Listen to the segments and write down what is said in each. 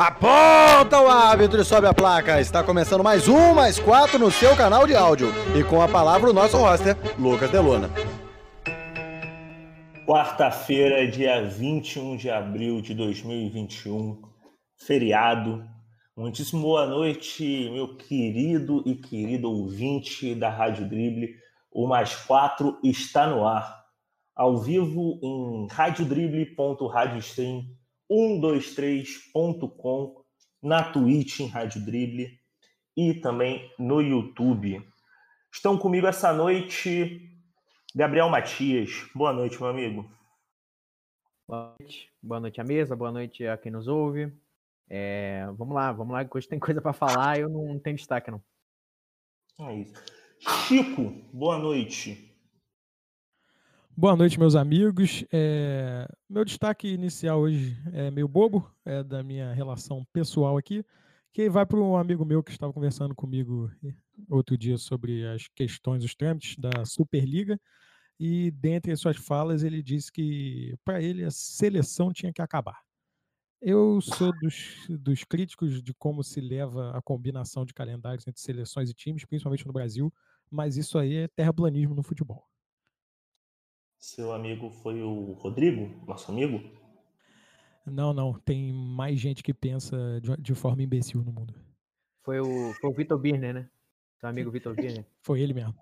Aponta o árbitro e sobe a placa. Está começando mais um, mais quatro no seu canal de áudio. E com a palavra o nosso roster, Lucas Delona. Quarta-feira, dia 21 de abril de 2021, feriado. Muitíssimo boa noite, meu querido e querido ouvinte da Rádio Drible. O Mais Quatro está no ar, ao vivo em radiodrible.radiostream.com 123.com, na Twitch em Rádio Drible e também no YouTube. Estão comigo essa noite Gabriel Matias. Boa noite, meu amigo. Boa noite, boa noite à mesa, boa noite a quem nos ouve. É, vamos lá, vamos lá, que hoje tem coisa para falar eu não tenho destaque, não. É isso. Chico, boa noite. Boa noite, meus amigos. É, meu destaque inicial hoje é meio bobo, é da minha relação pessoal aqui, que vai para um amigo meu que estava conversando comigo outro dia sobre as questões, os trâmites da Superliga, e dentre as suas falas ele disse que para ele a seleção tinha que acabar. Eu sou dos, dos críticos de como se leva a combinação de calendários entre seleções e times, principalmente no Brasil, mas isso aí é terraplanismo no futebol. Seu amigo foi o Rodrigo, nosso amigo? Não, não. Tem mais gente que pensa de, forma imbecil no mundo. Foi o, foi o Vitor Birner, né? Seu amigo Vitor Birner. foi ele mesmo.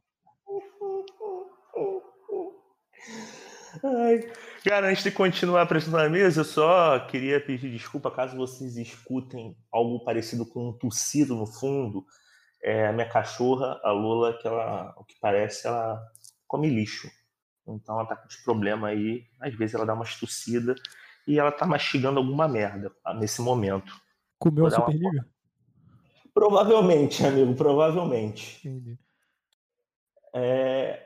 Ai, cara, antes de continuar apresentando a mesa, eu só queria pedir desculpa caso vocês escutem algo parecido com um tossido no fundo. É, a minha cachorra, a Lula, que ela, o que parece, ela come lixo. Então ela tá com esse problema aí. Às vezes ela dá uma tossida e ela tá mastigando alguma merda tá, nesse momento. Comeu a Superliga? Uma... Provavelmente, amigo, provavelmente. Entendi. É...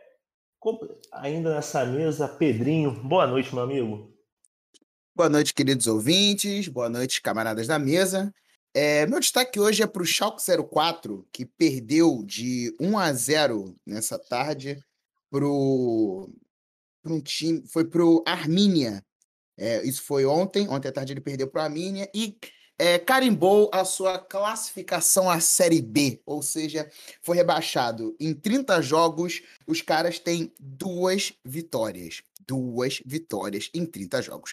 Ainda nessa mesa, Pedrinho. Boa noite, meu amigo. Boa noite, queridos ouvintes. Boa noite, camaradas da mesa. É, meu destaque hoje é para o Schalke 04, que perdeu de 1 a 0 nessa tarde para o para um time, foi para o Armínia. É, isso foi ontem, ontem à tarde ele perdeu para o Armínia e é, carimbou a sua classificação à Série B, ou seja, foi rebaixado. Em 30 jogos, os caras têm duas vitórias. Duas vitórias em 30 jogos.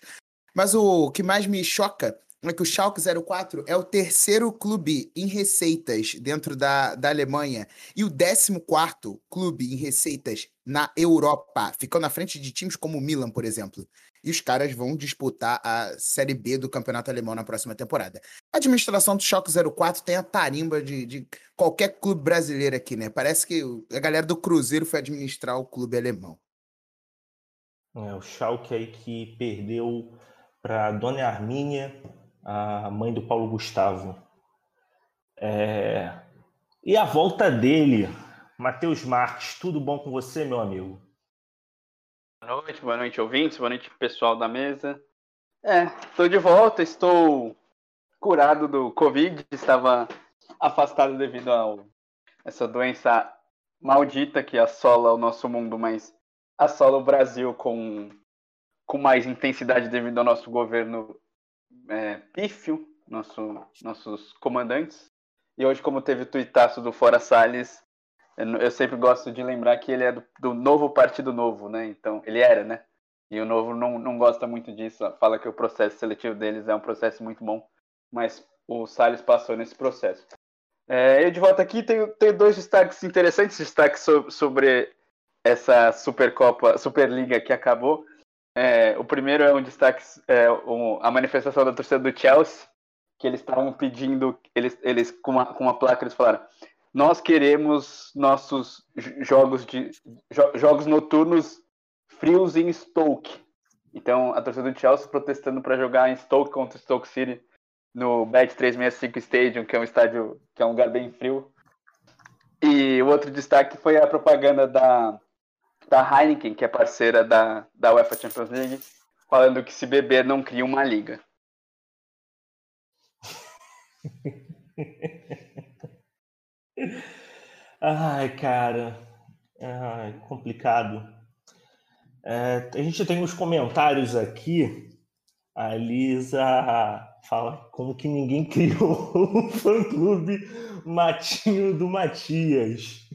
Mas o que mais me choca é que o Schalke 04 é o terceiro clube em receitas dentro da, da Alemanha e o 14 clube em receitas na Europa, ficando na frente de times como o Milan, por exemplo. E os caras vão disputar a Série B do Campeonato Alemão na próxima temporada. A administração do Schalke 04 tem a tarimba de, de qualquer clube brasileiro aqui, né? Parece que a galera do Cruzeiro foi administrar o clube alemão. É, o Schalke aí que perdeu para Dona Armínia a mãe do Paulo Gustavo. É... E a volta dele, Matheus Marques, tudo bom com você, meu amigo? Boa noite, boa noite, ouvintes, boa noite, pessoal da mesa. É, estou de volta, estou curado do Covid, estava afastado devido a essa doença maldita que assola o nosso mundo, mas assola o Brasil com, com mais intensidade devido ao nosso governo é, pífio, nosso, nossos comandantes. E hoje, como teve o tuitaço do Fora Salles, eu sempre gosto de lembrar que ele é do, do, novo Partido Novo, né? Então, ele era, né? E o Novo não, não gosta muito disso, fala que o processo seletivo deles é um processo muito bom, mas o Salles passou nesse processo. É, eu de volta aqui tenho, tenho dois destaques interessantes, destaques sobre, sobre essa Supercopa, Superliga que acabou. É, o primeiro é um destaque, é, um, a manifestação da torcida do Chelsea, que eles estavam pedindo, eles, eles com, uma, com uma placa, eles falaram, nós queremos nossos jogos, de, jo, jogos noturnos frios em Stoke. Então, a torcida do Chelsea protestando para jogar em Stoke contra Stoke City no Bet 365 Stadium, que é um estádio, que é um lugar bem frio. E o outro destaque foi a propaganda da da Heineken, que é parceira da, da UEFA Champions League, falando que se beber não cria uma liga. Ai, cara. Complicado. É, a gente tem uns comentários aqui. A Lisa fala como que ninguém criou um fã-clube Matinho do Matias.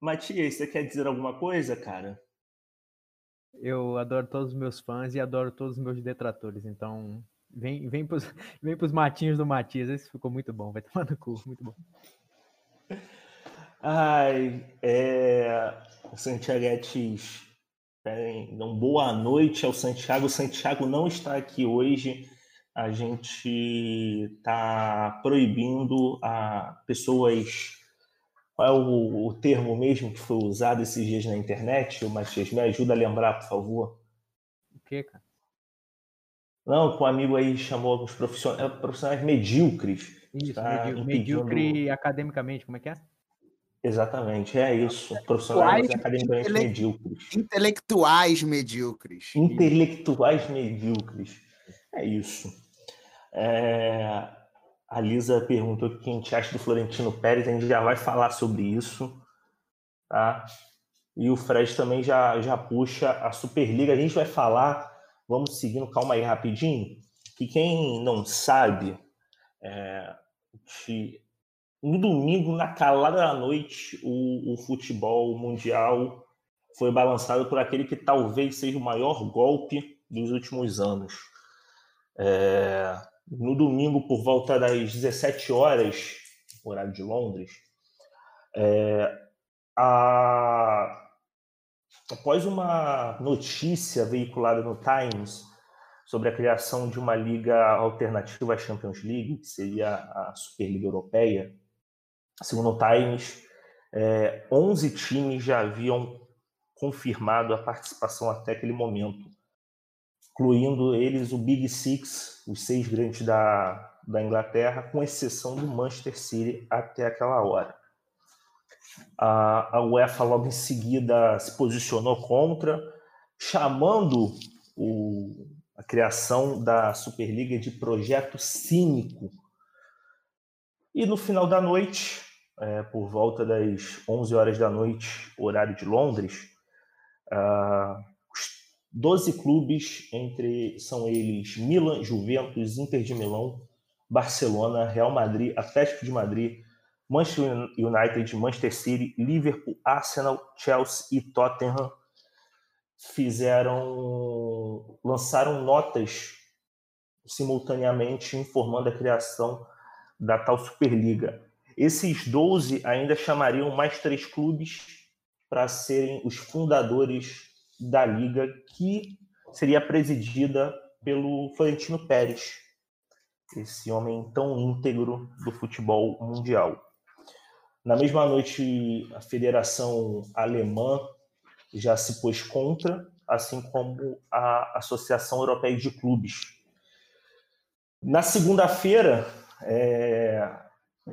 Matias, você quer dizer alguma coisa, cara? Eu adoro todos os meus fãs e adoro todos os meus detratores, então vem, vem, pros, vem pros matinhos do Matias, esse ficou muito bom, vai tomar no cu, muito bom. Ai, é... Santiaguetes então, boa noite ao Santiago. O Santiago não está aqui hoje. A gente está proibindo a pessoas. Qual é o, o, termo mesmo que foi usado esses dias na internet? O Matias, me ajuda a lembrar, por favor. O que, cara? Não, que um amigo aí chamou alguns profissionais, é, profissionais medíocres. Isso, tá medíocre, impedindo... medíocre academicamente, como é que é? Exatamente, é isso. Profissionais academicamente intele... medíocres. Intelectuais medíocres. Intelectuais medíocres. É isso. É... A Lisa perguntou o que a gente acha do Florentino Pérez, a gente já vai falar sobre isso. Tá? E o Fred também já, já puxa a Superliga. A gente vai falar, vamos seguindo, calma aí rapidinho, que quem não sabe, é, no domingo, na calada da noite, o, o futebol mundial foi balançado por aquele que talvez seja o maior golpe dos últimos anos. É, no domingo, por volta das 17 horas, horário de Londres, é, a, após uma notícia veiculada no Times sobre a criação de uma liga alternativa à Champions League, que seria a Superliga Europeia, Segundo o Times, é, 11 times já haviam confirmado a participação até aquele momento, incluindo eles o Big Six, os seis grandes da, da Inglaterra, com exceção do Manchester City até aquela hora. A, a UEFA logo em seguida se posicionou contra, chamando o, a criação da Superliga de projeto cínico. E no final da noite, é, por volta das 11 horas da noite, horário de Londres, os 12 clubes, entre são eles Milan, Juventus, Inter de Milão, Barcelona, Real Madrid, Atlético de Madrid, Manchester United, Manchester City, Liverpool, Arsenal, Chelsea e Tottenham fizeram lançaram notas simultaneamente informando a criação da tal Superliga. Esses 12 ainda chamariam mais três clubes para serem os fundadores da liga, que seria presidida pelo Florentino Pérez, esse homem tão íntegro do futebol mundial. Na mesma noite, a Federação Alemã já se pôs contra, assim como a Associação Europeia de Clubes. Na segunda-feira, é,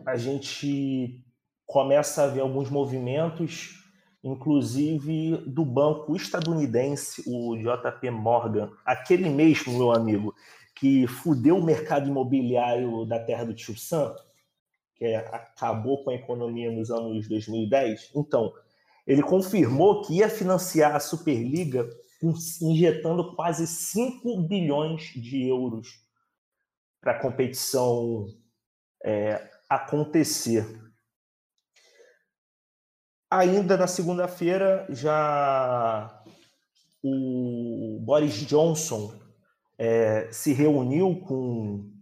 a gente começa a ver alguns movimentos, inclusive do banco estadunidense, o JP Morgan, aquele mesmo, meu amigo, que fudeu o mercado imobiliário da terra do tio Sam, que é, acabou com a economia nos anos 2010. Então, ele confirmou que ia financiar a Superliga injetando quase 5 bilhões de euros para a competição é, acontecer. Ainda na segunda-feira, já o Boris Johnson é, se reuniu com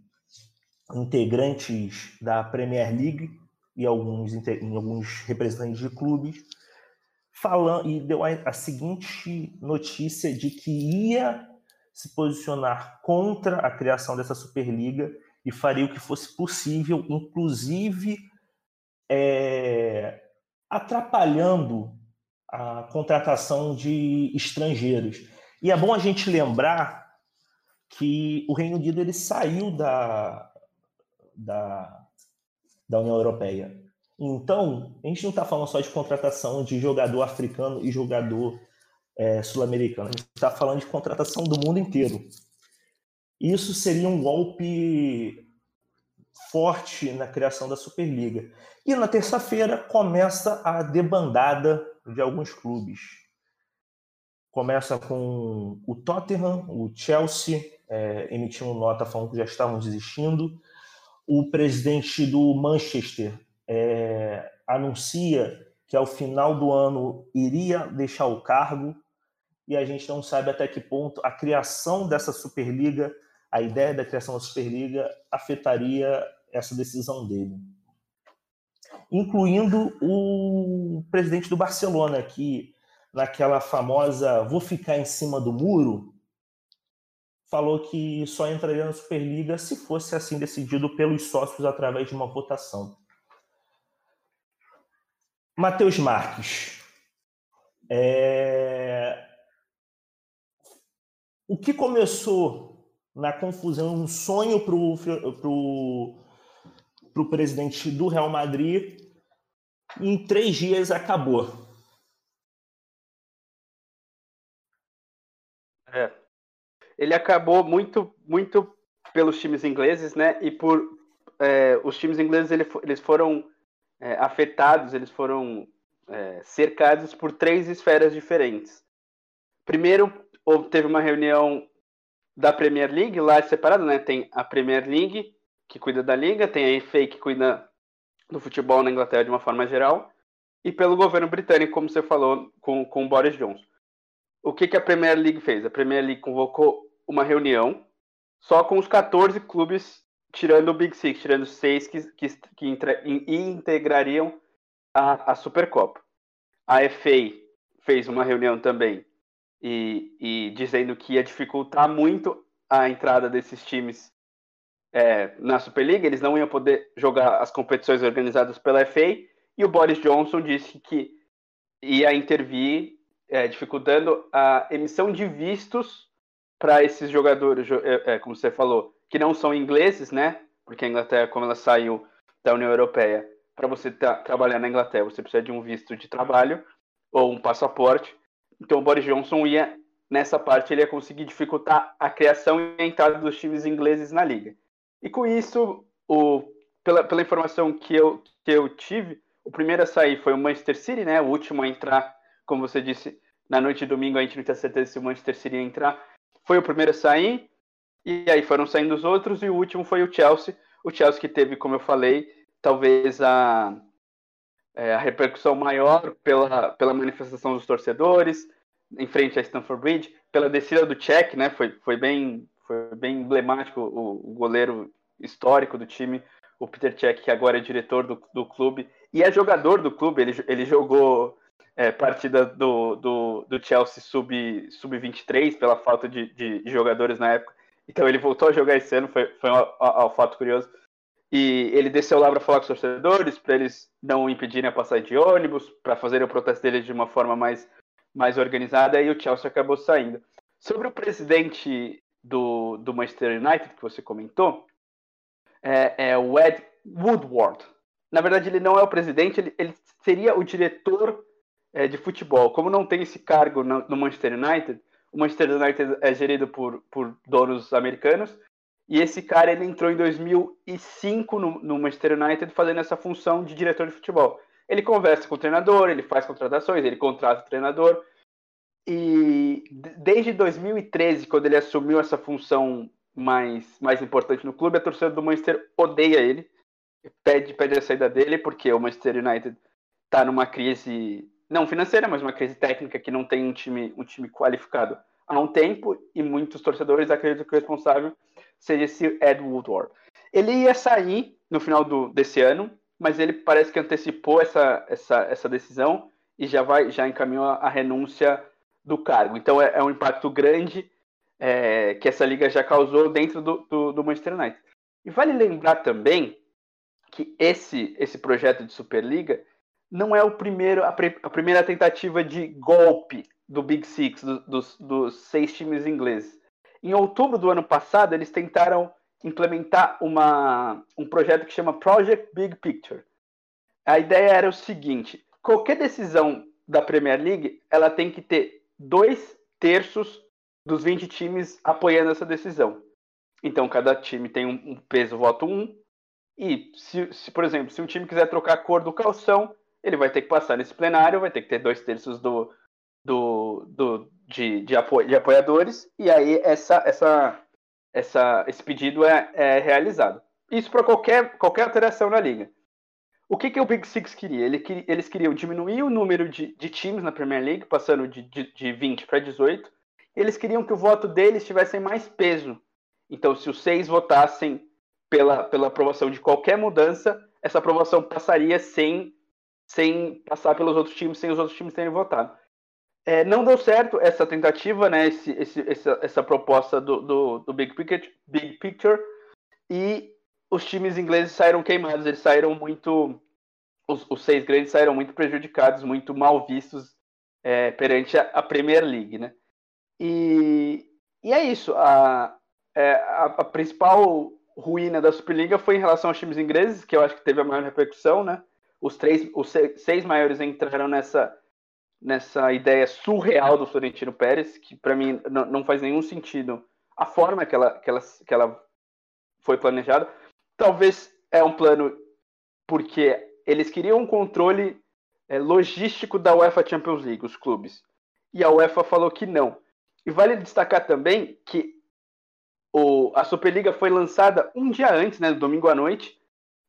integrantes da Premier League e alguns, alguns representantes de clubes, falando e deu a, a seguinte notícia de que ia se posicionar contra a criação dessa Superliga e faria o que fosse possível, inclusive é, atrapalhando a contratação de estrangeiros. E é bom a gente lembrar que o Reino Unido ele saiu da, da, da União Europeia. Então, a gente não está falando só de contratação de jogador africano e jogador é, sul-americano, a gente está falando de contratação do mundo inteiro. Isso seria um golpe forte na criação da Superliga. E na terça-feira começa a debandada de alguns clubes. Começa com o Tottenham, o Chelsea é, emitindo nota falando que já estavam desistindo. O presidente do Manchester é, anuncia que ao final do ano iria deixar o cargo e a gente não sabe até que ponto a criação dessa Superliga, a ideia da criação da Superliga, afetaria essa decisão dele. Incluindo o presidente do Barcelona, que naquela famosa vou ficar em cima do muro, falou que só entraria na Superliga se fosse assim decidido pelos sócios através de uma votação. Matheus Marques. É... O que começou na confusão, um sonho para o presidente do Real Madrid, em três dias acabou. É. Ele acabou muito, muito pelos times ingleses, né? E por é, os times ingleses eles foram é, afetados, eles foram é, cercados por três esferas diferentes. Primeiro, teve uma reunião da Premier League, lá separado, né? Tem a Premier League, que cuida da liga, tem a FA, que cuida do futebol na Inglaterra de uma forma geral, e pelo governo britânico, como você falou, com, com o Boris Johnson. O que, que a Premier League fez? A Premier League convocou uma reunião só com os 14 clubes tirando o Big Six, tirando seis que, que, que intra, integrariam a, a Supercopa. A FA fez uma reunião também e, e dizendo que ia dificultar muito a entrada desses times é, na Superliga, eles não iam poder jogar as competições organizadas pela FA, e o Boris Johnson disse que ia intervir, é, dificultando a emissão de vistos para esses jogadores, é, é, como você falou, que não são ingleses, né? Porque a Inglaterra, como ela saiu da União Europeia, para você tá, trabalhar na Inglaterra, você precisa de um visto de trabalho ou um passaporte. Então, o Boris Johnson ia, nessa parte, ele ia conseguir dificultar a criação e a entrada dos times ingleses na liga. E com isso, o, pela, pela informação que eu, que eu tive, o primeiro a sair foi o Manchester City, né? O último a entrar, como você disse, na noite de domingo a gente não tinha certeza se o Manchester City ia entrar. Foi o primeiro a sair. E aí foram saindo os outros, e o último foi o Chelsea. O Chelsea que teve, como eu falei, talvez a, é, a repercussão maior pela, pela manifestação dos torcedores em frente a Stamford Bridge, pela descida do Czech, né? Foi, foi, bem, foi bem emblemático o, o goleiro histórico do time, o Peter Cech, que agora é diretor do, do clube e é jogador do clube. Ele, ele jogou é, partida do, do, do Chelsea sub-23 sub pela falta de, de, jogadores na época. Então ele voltou a jogar esse ano, foi, foi um, um, um fato curioso. E ele desceu lá para falar com os torcedores, para eles não impedirem a passagem de ônibus, para fazerem o protesto deles de uma forma mais, mais organizada, e o Chelsea acabou saindo. Sobre o presidente do, do Manchester United, que você comentou, é, é o Ed Woodward. Na verdade, ele não é o presidente, ele, ele seria o diretor é, de futebol. Como não tem esse cargo no, Manchester United, o Manchester United é gerido por, por donos americanos. E esse cara ele entrou em 2005 no, no Manchester United fazendo essa função de diretor de futebol. Ele conversa com o treinador, ele faz contratações, ele contrata o treinador. E desde 2013, quando ele assumiu essa função mais, mais importante no clube, a torcida do Manchester odeia ele, pede, pede a saída dele, porque o Manchester United está numa crise não financeira, mas uma crise técnica que não tem um time, um time qualificado há um tempo e muitos torcedores acreditam que o responsável seria esse Ed Woodward. Ele ia sair no final do, desse ano, mas ele parece que antecipou essa, essa, essa decisão e já vai já encaminhou a, a renúncia do cargo. Então é, é um impacto grande é, que essa liga já causou dentro do, do, do Manchester United. E vale lembrar também que esse, esse projeto de Superliga não é o primeiro, a, pre, a primeira tentativa de golpe do Big Six, do, dos, dos seis times ingleses. Em outubro do ano passado, eles tentaram implementar uma, um projeto que chama Project Big Picture. A ideia era o seguinte: qualquer decisão da Premier League, ela tem que ter dois terços dos 20 times apoiando essa decisão. Então, cada time tem um, peso voto 1. Um, e, se, se, por exemplo, se um time quiser trocar a cor do calção, ele vai ter que passar nesse plenário, vai ter que ter dois terços do, do, do, de, de, apo, de apoiadores, e aí essa, essa, essa, esse pedido é, é realizado. Isso para qualquer, qualquer alteração na liga. O que, que o Big Six queria? Ele, eles queriam diminuir o número de, de times na Premier League, passando de, de, de 20 para 18. Eles queriam que o voto deles tivesse mais peso. Então, se os seis votassem pela, pela aprovação de qualquer mudança, essa aprovação passaria sem, sem passar pelos outros times, sem os outros times terem votado. É, não deu certo essa tentativa, né, esse, esse, essa, essa proposta do, do, do Big, Picture, Big Picture, e os times ingleses saíram queimados, eles saíram muito. Os, os seis grandes saíram muito prejudicados, muito mal vistos é, perante a, a, Premier League, né? E, e é isso. A, é, a, a, principal ruína da Superliga foi em relação aos times ingleses, que eu acho que teve a maior repercussão, né? Os três, os seis maiores entraram nessa nessa ideia surreal do Florentino Pérez, que para mim não, faz nenhum sentido a forma que ela, que ela, que ela foi planejada. Talvez é um plano porque eles queriam um controle é, logístico da UEFA Champions League, os clubes. E a UEFA falou que não. E vale destacar também que o, a Superliga foi lançada um dia antes, né, domingo à noite,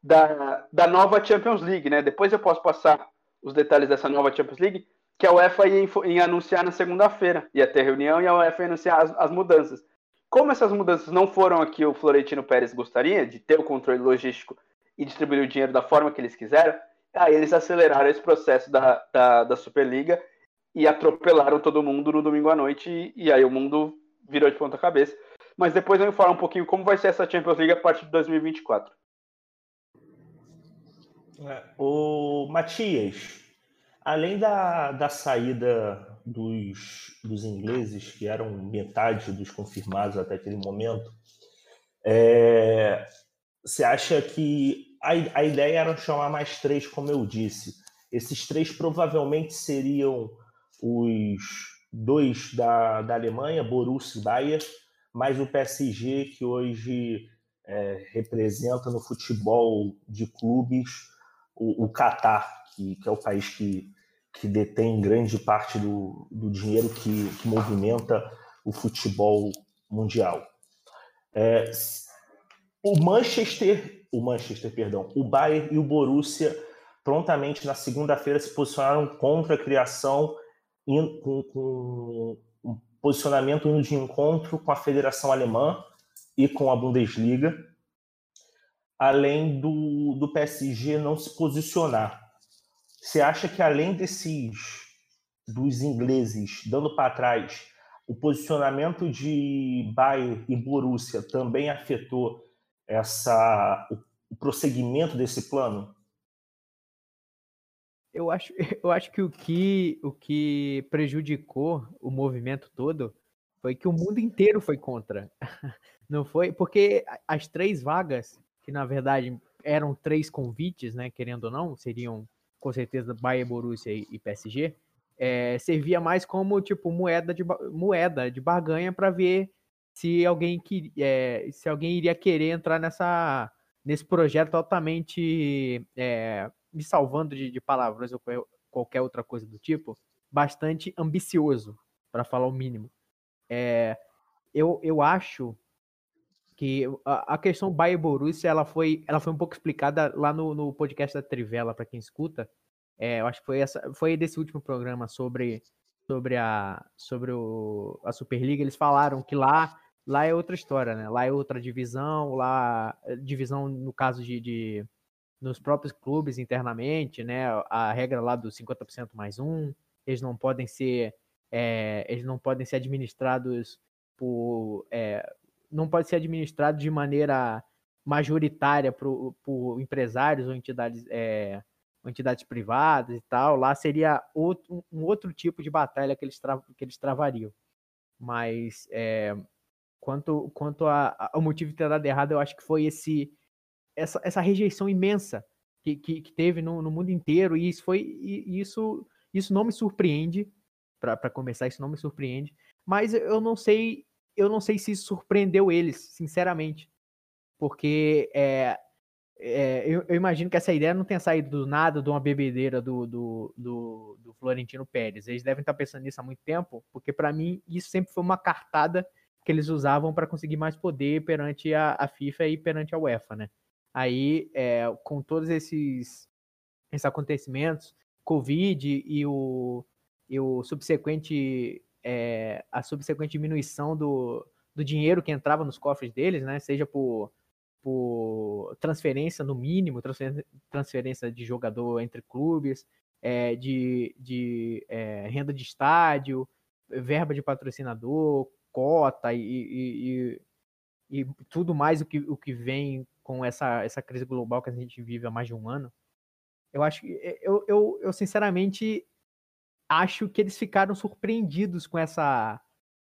da, da nova Champions League. Né? Depois eu posso passar os detalhes dessa nova Champions League, que a UEFA ia, ia anunciar na segunda-feira. Ia ter reunião e a UEFA ia anunciar as, as mudanças. Como essas mudanças não foram aqui o Florentino Pérez gostaria, de ter o controle logístico e distribuir o dinheiro da forma que eles quiseram, aí eles aceleraram esse processo da, da, da Superliga e atropelaram todo mundo no domingo à noite, e, e aí o mundo virou de ponta cabeça. Mas depois eu vou falar um pouquinho como vai ser essa Champions League a partir de 2024. É, o Matias, além da, da saída dos, dos ingleses, que eram metade dos confirmados até aquele momento, é, você acha que a, a ideia era chamar mais três, como eu disse. Esses três provavelmente seriam os dois da, da Alemanha, Borussia e Bayern, mais o PSG, que hoje é, representa no futebol de clubes o, Qatar, que, que é o país que que detém grande parte do, do dinheiro que, que movimenta o futebol mundial. É, o Manchester, o Manchester, perdão, o Bayern e o Borussia prontamente na segunda-feira se posicionaram contra a criação in, com, com um posicionamento indo de encontro com a Federação Alemã e com a Bundesliga, além do, do PSG não se posicionar você acha que além desses dos ingleses dando para trás, o posicionamento de Bayern e Borussia também afetou essa o prosseguimento desse plano? Eu acho, eu acho que o que o que prejudicou o movimento todo foi que o mundo inteiro foi contra. Não foi? Porque as três vagas, que na verdade eram três convites, né, querendo ou não, seriam com certeza Bayern, Borussia e, PSG, é, servia mais como tipo moeda de moeda de barganha para ver se alguém que é, se alguém iria querer entrar nessa nesse projeto altamente é, me salvando de, de palavras ou qualquer outra coisa do tipo bastante ambicioso para falar o mínimo. É, eu, eu acho que a, a questão Bayern Borussia ela foi, ela foi um pouco explicada lá no, no podcast da Trivela, para quem escuta. É, eu acho que foi, essa, foi desse último programa sobre, sobre, a, sobre o, a Superliga. Eles falaram que lá, lá é outra história, né? Lá é outra divisão, lá divisão no caso de, de nos próprios clubes internamente, né? A regra lá do 50% mais um, eles não podem ser é, eles não podem ser administrados por é, não pode ser administrado de maneira majoritária por, por empresários ou entidades, é, entidades privadas e tal. Lá seria outro, um outro tipo de batalha que eles, tra, que eles travariam. Mas é, quanto, quanto a, ao motivo de ter dado errado, eu acho que foi esse, essa, essa rejeição imensa que, que, que teve no, no, mundo inteiro. E isso foi e isso, isso não me surpreende. Para começar, isso não me surpreende. Mas eu não sei eu não sei se isso surpreendeu eles, sinceramente. Porque é, é, eu, eu, imagino que essa ideia não tenha saído do nada de uma bebedeira do, do, do, do Florentino Pérez. Eles devem estar pensando nisso há muito tempo, porque para mim isso sempre foi uma cartada que eles usavam para conseguir mais poder perante a, a, FIFA e perante a UEFA, né? Aí, é, com todos esses, esses acontecimentos, Covid e o, e o subsequente é, a subsequente diminuição do, do dinheiro que entrava nos cofres deles, né? Seja por por transferência no mínimo, transferência de jogador entre clubes, é, de, de é, renda de estádio, verba de patrocinador, cota e, e, e, e, tudo mais o que, o que vem com essa, essa crise global que a gente vive há mais de um ano. Eu acho que eu, eu, eu sinceramente acho que eles ficaram surpreendidos com essa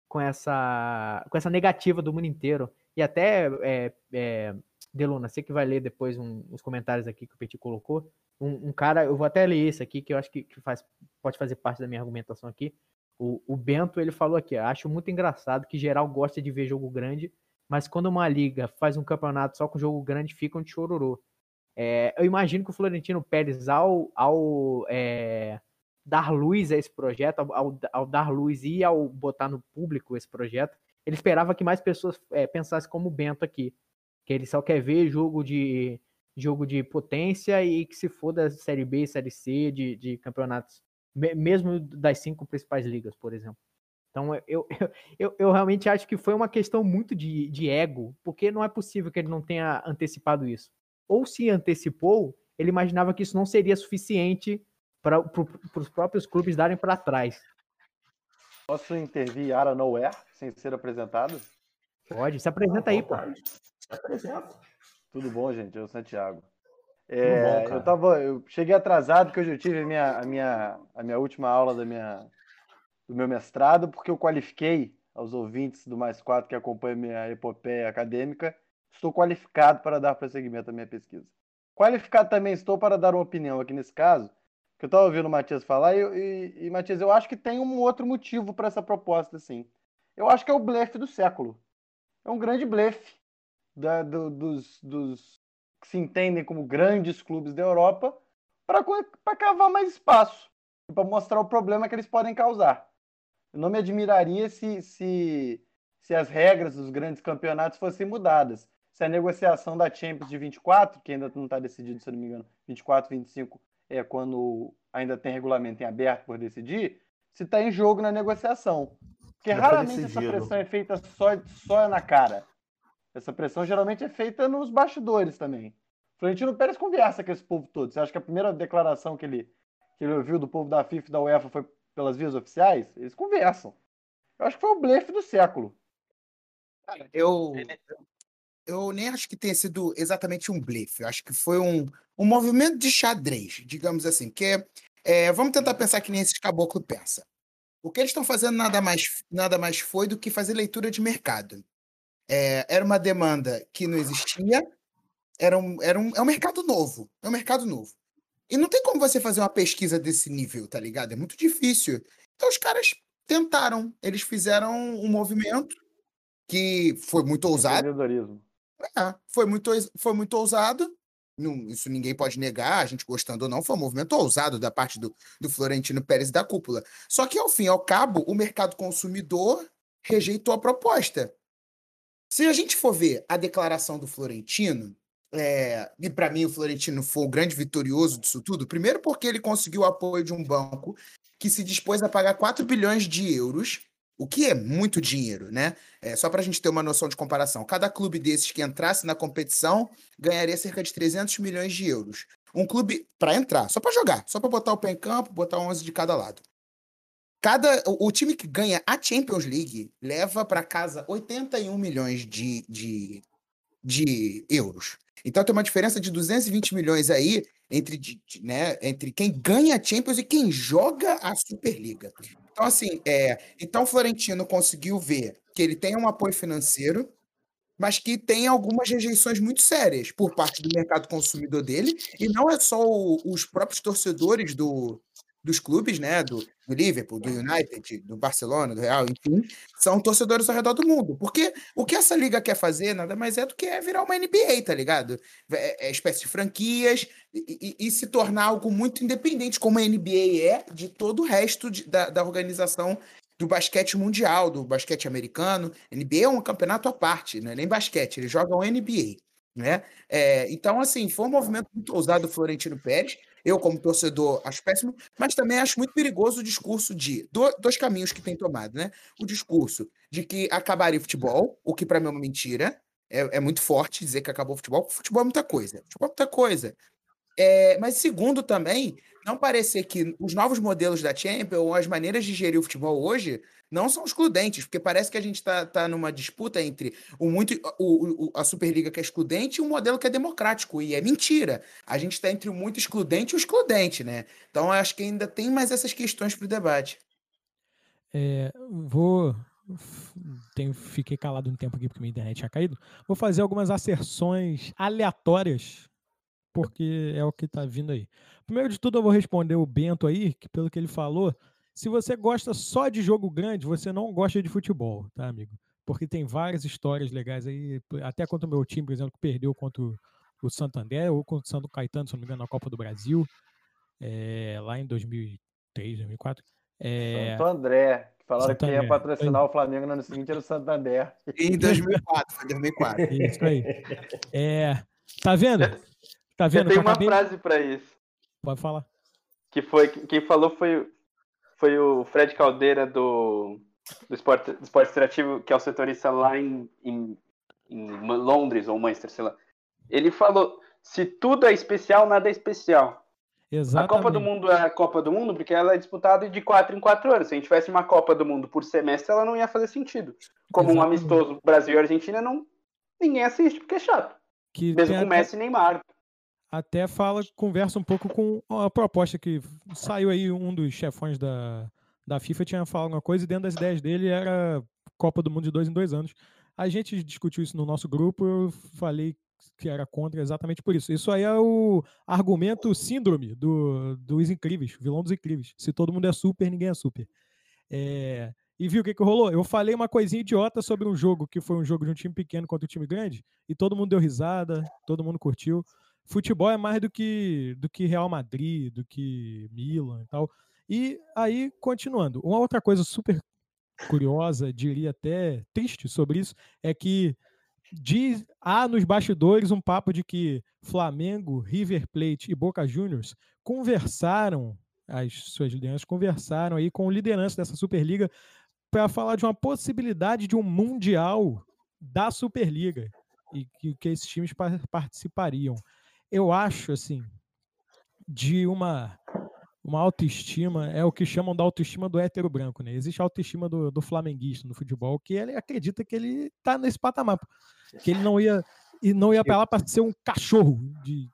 com essa com essa negativa do mundo inteiro e até é, é, Deluna, você que vai ler depois um, os comentários aqui que o Petit colocou. Um, um, cara, eu vou até ler esse aqui, que eu acho que, que faz, pode fazer parte da minha argumentação aqui. O, o Bento, ele falou aqui, acho muito engraçado que geral gosta de ver jogo grande, mas quando uma liga faz um campeonato só com jogo grande, ficam de chororô. É, eu imagino que o Florentino Pérez, ao, ao é, dar luz a esse projeto, ao, ao, dar luz e ao botar no público esse projeto, ele esperava que mais pessoas é, pensassem como o Bento aqui que ele só quer ver jogo de jogo de potência e que se for da Série B, Série C, de, de campeonatos, mesmo das cinco principais ligas, por exemplo. Então, eu, eu, eu realmente acho que foi uma questão muito de, de ego, porque não é possível que ele não tenha antecipado isso. Ou se antecipou, ele imaginava que isso não seria suficiente para os próprios clubes darem para trás. Posso intervir Ara Nowhere sem ser apresentado? Pode, se apresenta aí, pô. Apresenta. Tudo bom, gente? Eu, Santiago. É, bom, eu, tava, eu cheguei atrasado porque hoje eu tive a minha, a minha, a minha última aula da minha, do meu mestrado, porque eu qualifiquei aos ouvintes do Mais Quatro que acompanham minha epopeia acadêmica. Estou qualificado para dar prosseguimento à minha pesquisa. Qualificado também estou para dar uma opinião aqui nesse caso, que eu estava ouvindo o Matias falar, e, e, e Matias, eu acho que tem um outro motivo para essa proposta, sim. Eu acho que é o blefe do século. É um grande blefe da, do, dos, dos que se entendem como grandes clubes da Europa para cavar mais espaço para mostrar o problema que eles podem causar. Eu não me admiraria se, se, se as regras dos grandes campeonatos fossem mudadas. Se a negociação da Champions de 24, que ainda não está decidido, se não me engano, 24, 25 é quando ainda tem regulamento em aberto por decidir, se está em jogo na negociação. Porque raramente essa pressão é feita só, só na cara. Essa pressão geralmente é feita nos bastidores também. Florentino Pérez conversa com esse povo todo. Você acha que a primeira declaração que ele, que ele ouviu do povo da FIFA e da UEFA foi pelas vias oficiais? Eles conversam. Eu acho que foi o blefe do século. Eu, eu nem acho que tenha sido exatamente um blefe. Eu acho que foi um, um movimento de xadrez, digamos assim. Que é, vamos tentar pensar que nem esses caboclos pensam. O que eles estão fazendo nada mais, nada mais foi do que fazer leitura de mercado. É, era uma demanda que não existia, era um, era um, é um mercado novo. É um mercado novo. E não tem como você fazer uma pesquisa desse nível, tá ligado? É muito difícil. Então os caras tentaram. Eles fizeram um movimento que foi muito ousado. É, foi muito, foi muito ousado. Isso ninguém pode negar, a gente gostando ou não, foi um movimento ousado da parte do, do Florentino Pérez e da cúpula. Só que, ao fim e ao cabo, o mercado consumidor rejeitou a proposta. Se a gente for ver a declaração do Florentino, é, e para mim o Florentino foi o grande vitorioso disso tudo, primeiro porque ele conseguiu o apoio de um banco que se dispôs a pagar 4 bilhões de euros, o que é muito dinheiro, né? É, só para a gente ter uma noção de comparação. Cada clube desses que entrasse na competição ganharia cerca de 300 milhões de euros. Um clube para entrar, só para jogar, só para botar o pé em campo, botar 11 de cada lado. Cada, o, o, time que ganha a Champions League leva para casa 81 milhões de, de, de euros. Então tem uma diferença de 220 milhões aí entre, né, entre quem ganha a Champions e quem joga a Superliga. Então, assim, é, então o Florentino conseguiu ver que ele tem um apoio financeiro, mas que tem algumas rejeições muito sérias por parte do mercado consumidor dele, e não é só o, os próprios torcedores do, dos clubes, né? Do, do Liverpool, do United, do Barcelona, do Real, enfim, são torcedores ao redor do mundo. Porque o que essa liga quer fazer nada mais é do que é virar uma NBA, tá ligado? É, é espécie de franquias e, e, e, se tornar algo muito independente, como a NBA é de todo o resto de, da, da organização do basquete mundial, do basquete americano. NBA é um campeonato à parte, não é nem basquete, eles jogam NBA. Né? É, então, assim, foi um movimento muito ousado do Florentino Pérez. Eu, como torcedor, acho péssimo, mas também acho muito perigoso o discurso de dois caminhos que tem tomado, né? O discurso de que acabaria o futebol, o que para mim é uma mentira. É, é, muito forte dizer que acabou o futebol. Futebol é muita coisa. Futebol é muita coisa. É, mas segundo também, não parecer que os novos modelos da Champions, as maneiras de gerir o futebol hoje, não são excludentes, porque parece que a gente está tá numa disputa entre o muito o, o, a Superliga que é excludente e um modelo que é democrático, e é mentira. A gente está entre o muito excludente e o excludente, né? Então acho que ainda tem mais essas questões para o debate. É, vou. Tenho, fiquei calado um tempo aqui porque minha internet tinha caído. Vou fazer algumas asserções aleatórias porque é o que está vindo aí. Primeiro de tudo, eu vou responder o Bento aí, que pelo que ele falou, se você gosta só de jogo grande, você não gosta de futebol, tá, amigo? Porque tem várias histórias legais aí, até contra o meu time, por exemplo, que perdeu contra o Santander ou contra o Santo Caetano, se não me engano, na Copa do Brasil, é, lá em 2003, 2004. É... Santo André, que falaram Santo que ia patrocinar o Flamengo no ano seguinte era o Santander. Em 2004, foi 2004. Isso aí. É, tá vendo? Tá vendo? Eu tenho uma acabei... frase para isso. Pode falar. Que foi quem falou foi, foi o Fred Caldeira do, do, esporte, do esporte extrativo, que é o setorista lá em, em, em Londres ou Manchester, sei lá. Ele falou: se tudo é especial, nada é especial. Exatamente. A Copa do Mundo é a Copa do Mundo porque ela é disputada de 4 em 4 anos. Se a gente tivesse uma Copa do Mundo por semestre, ela não ia fazer sentido. Como Exatamente. um amistoso Brasil e Argentina, não, ninguém assiste porque é chato. Que Mesmo com Messi e Neymar até fala, conversa um pouco com a proposta que saiu aí, um dos chefões da, da FIFA tinha falado uma coisa e dentro das ideias dele era Copa do Mundo de dois em dois anos. A gente discutiu isso no nosso grupo, eu falei que era contra exatamente por isso. Isso aí é o argumento síndrome do, dos incríveis, vilão dos incríveis. Se todo mundo é super, ninguém é super. É, e viu o que, que rolou? Eu falei uma coisinha idiota sobre um jogo que foi um jogo de um time pequeno contra um time grande, e todo mundo deu risada, todo mundo curtiu futebol é mais do que do que Real Madrid, do que Milan e tal. E aí, continuando, uma outra coisa super curiosa, diria até triste sobre isso, é que diz, há nos bastidores um papo de que Flamengo, River Plate e Boca Juniors conversaram, as suas lideranças conversaram aí com liderança dessa Superliga para falar de uma possibilidade de um mundial da Superliga e que, que esses times participariam eu acho, assim, de uma uma autoestima, é o que chamam da autoestima do hétero branco, né? Existe a autoestima do, do flamenguista no futebol, que ele acredita que ele tá nesse patamar, que ele não ia e não ia para lá para ser um cachorro de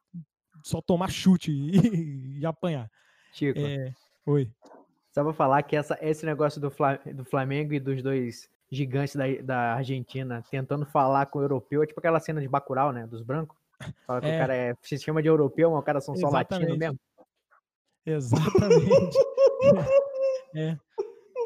só tomar chute e, e apanhar. Chico. É, oi. Só pra falar que essa, esse negócio do, do Flamengo e dos dois gigantes da, da Argentina tentando falar com o europeu, é tipo aquela cena de Bacurau, né? Dos brancos. Fala que é. o cara é, se chama de europeu, mas o cara são só latinos mesmo. Exatamente. é.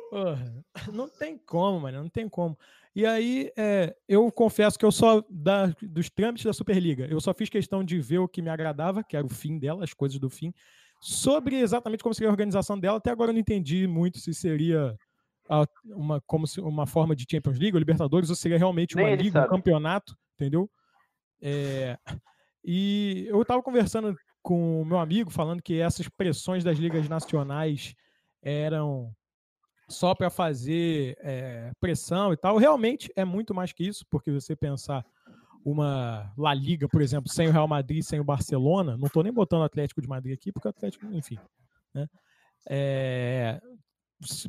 Porra, não tem como, mano, não tem como. E aí, é, eu confesso que eu só, da, dos trâmites da Superliga, eu só fiz questão de ver o que me agradava, que era o fim dela, as coisas do fim. Sobre exatamente como seria a organização dela, até agora eu não entendi muito se seria a, uma, como se, uma forma de Champions League ou Libertadores, ou seria realmente uma liga, um campeonato, entendeu? É, e eu estava conversando com o meu amigo, falando que essas pressões das ligas nacionais eram só para fazer é, pressão e tal. Realmente é muito mais que isso, porque você pensar uma La Liga, por exemplo, sem o Real Madrid, sem o Barcelona, não estou nem botando o Atlético de Madrid aqui, porque o Atlético, enfim, né? É,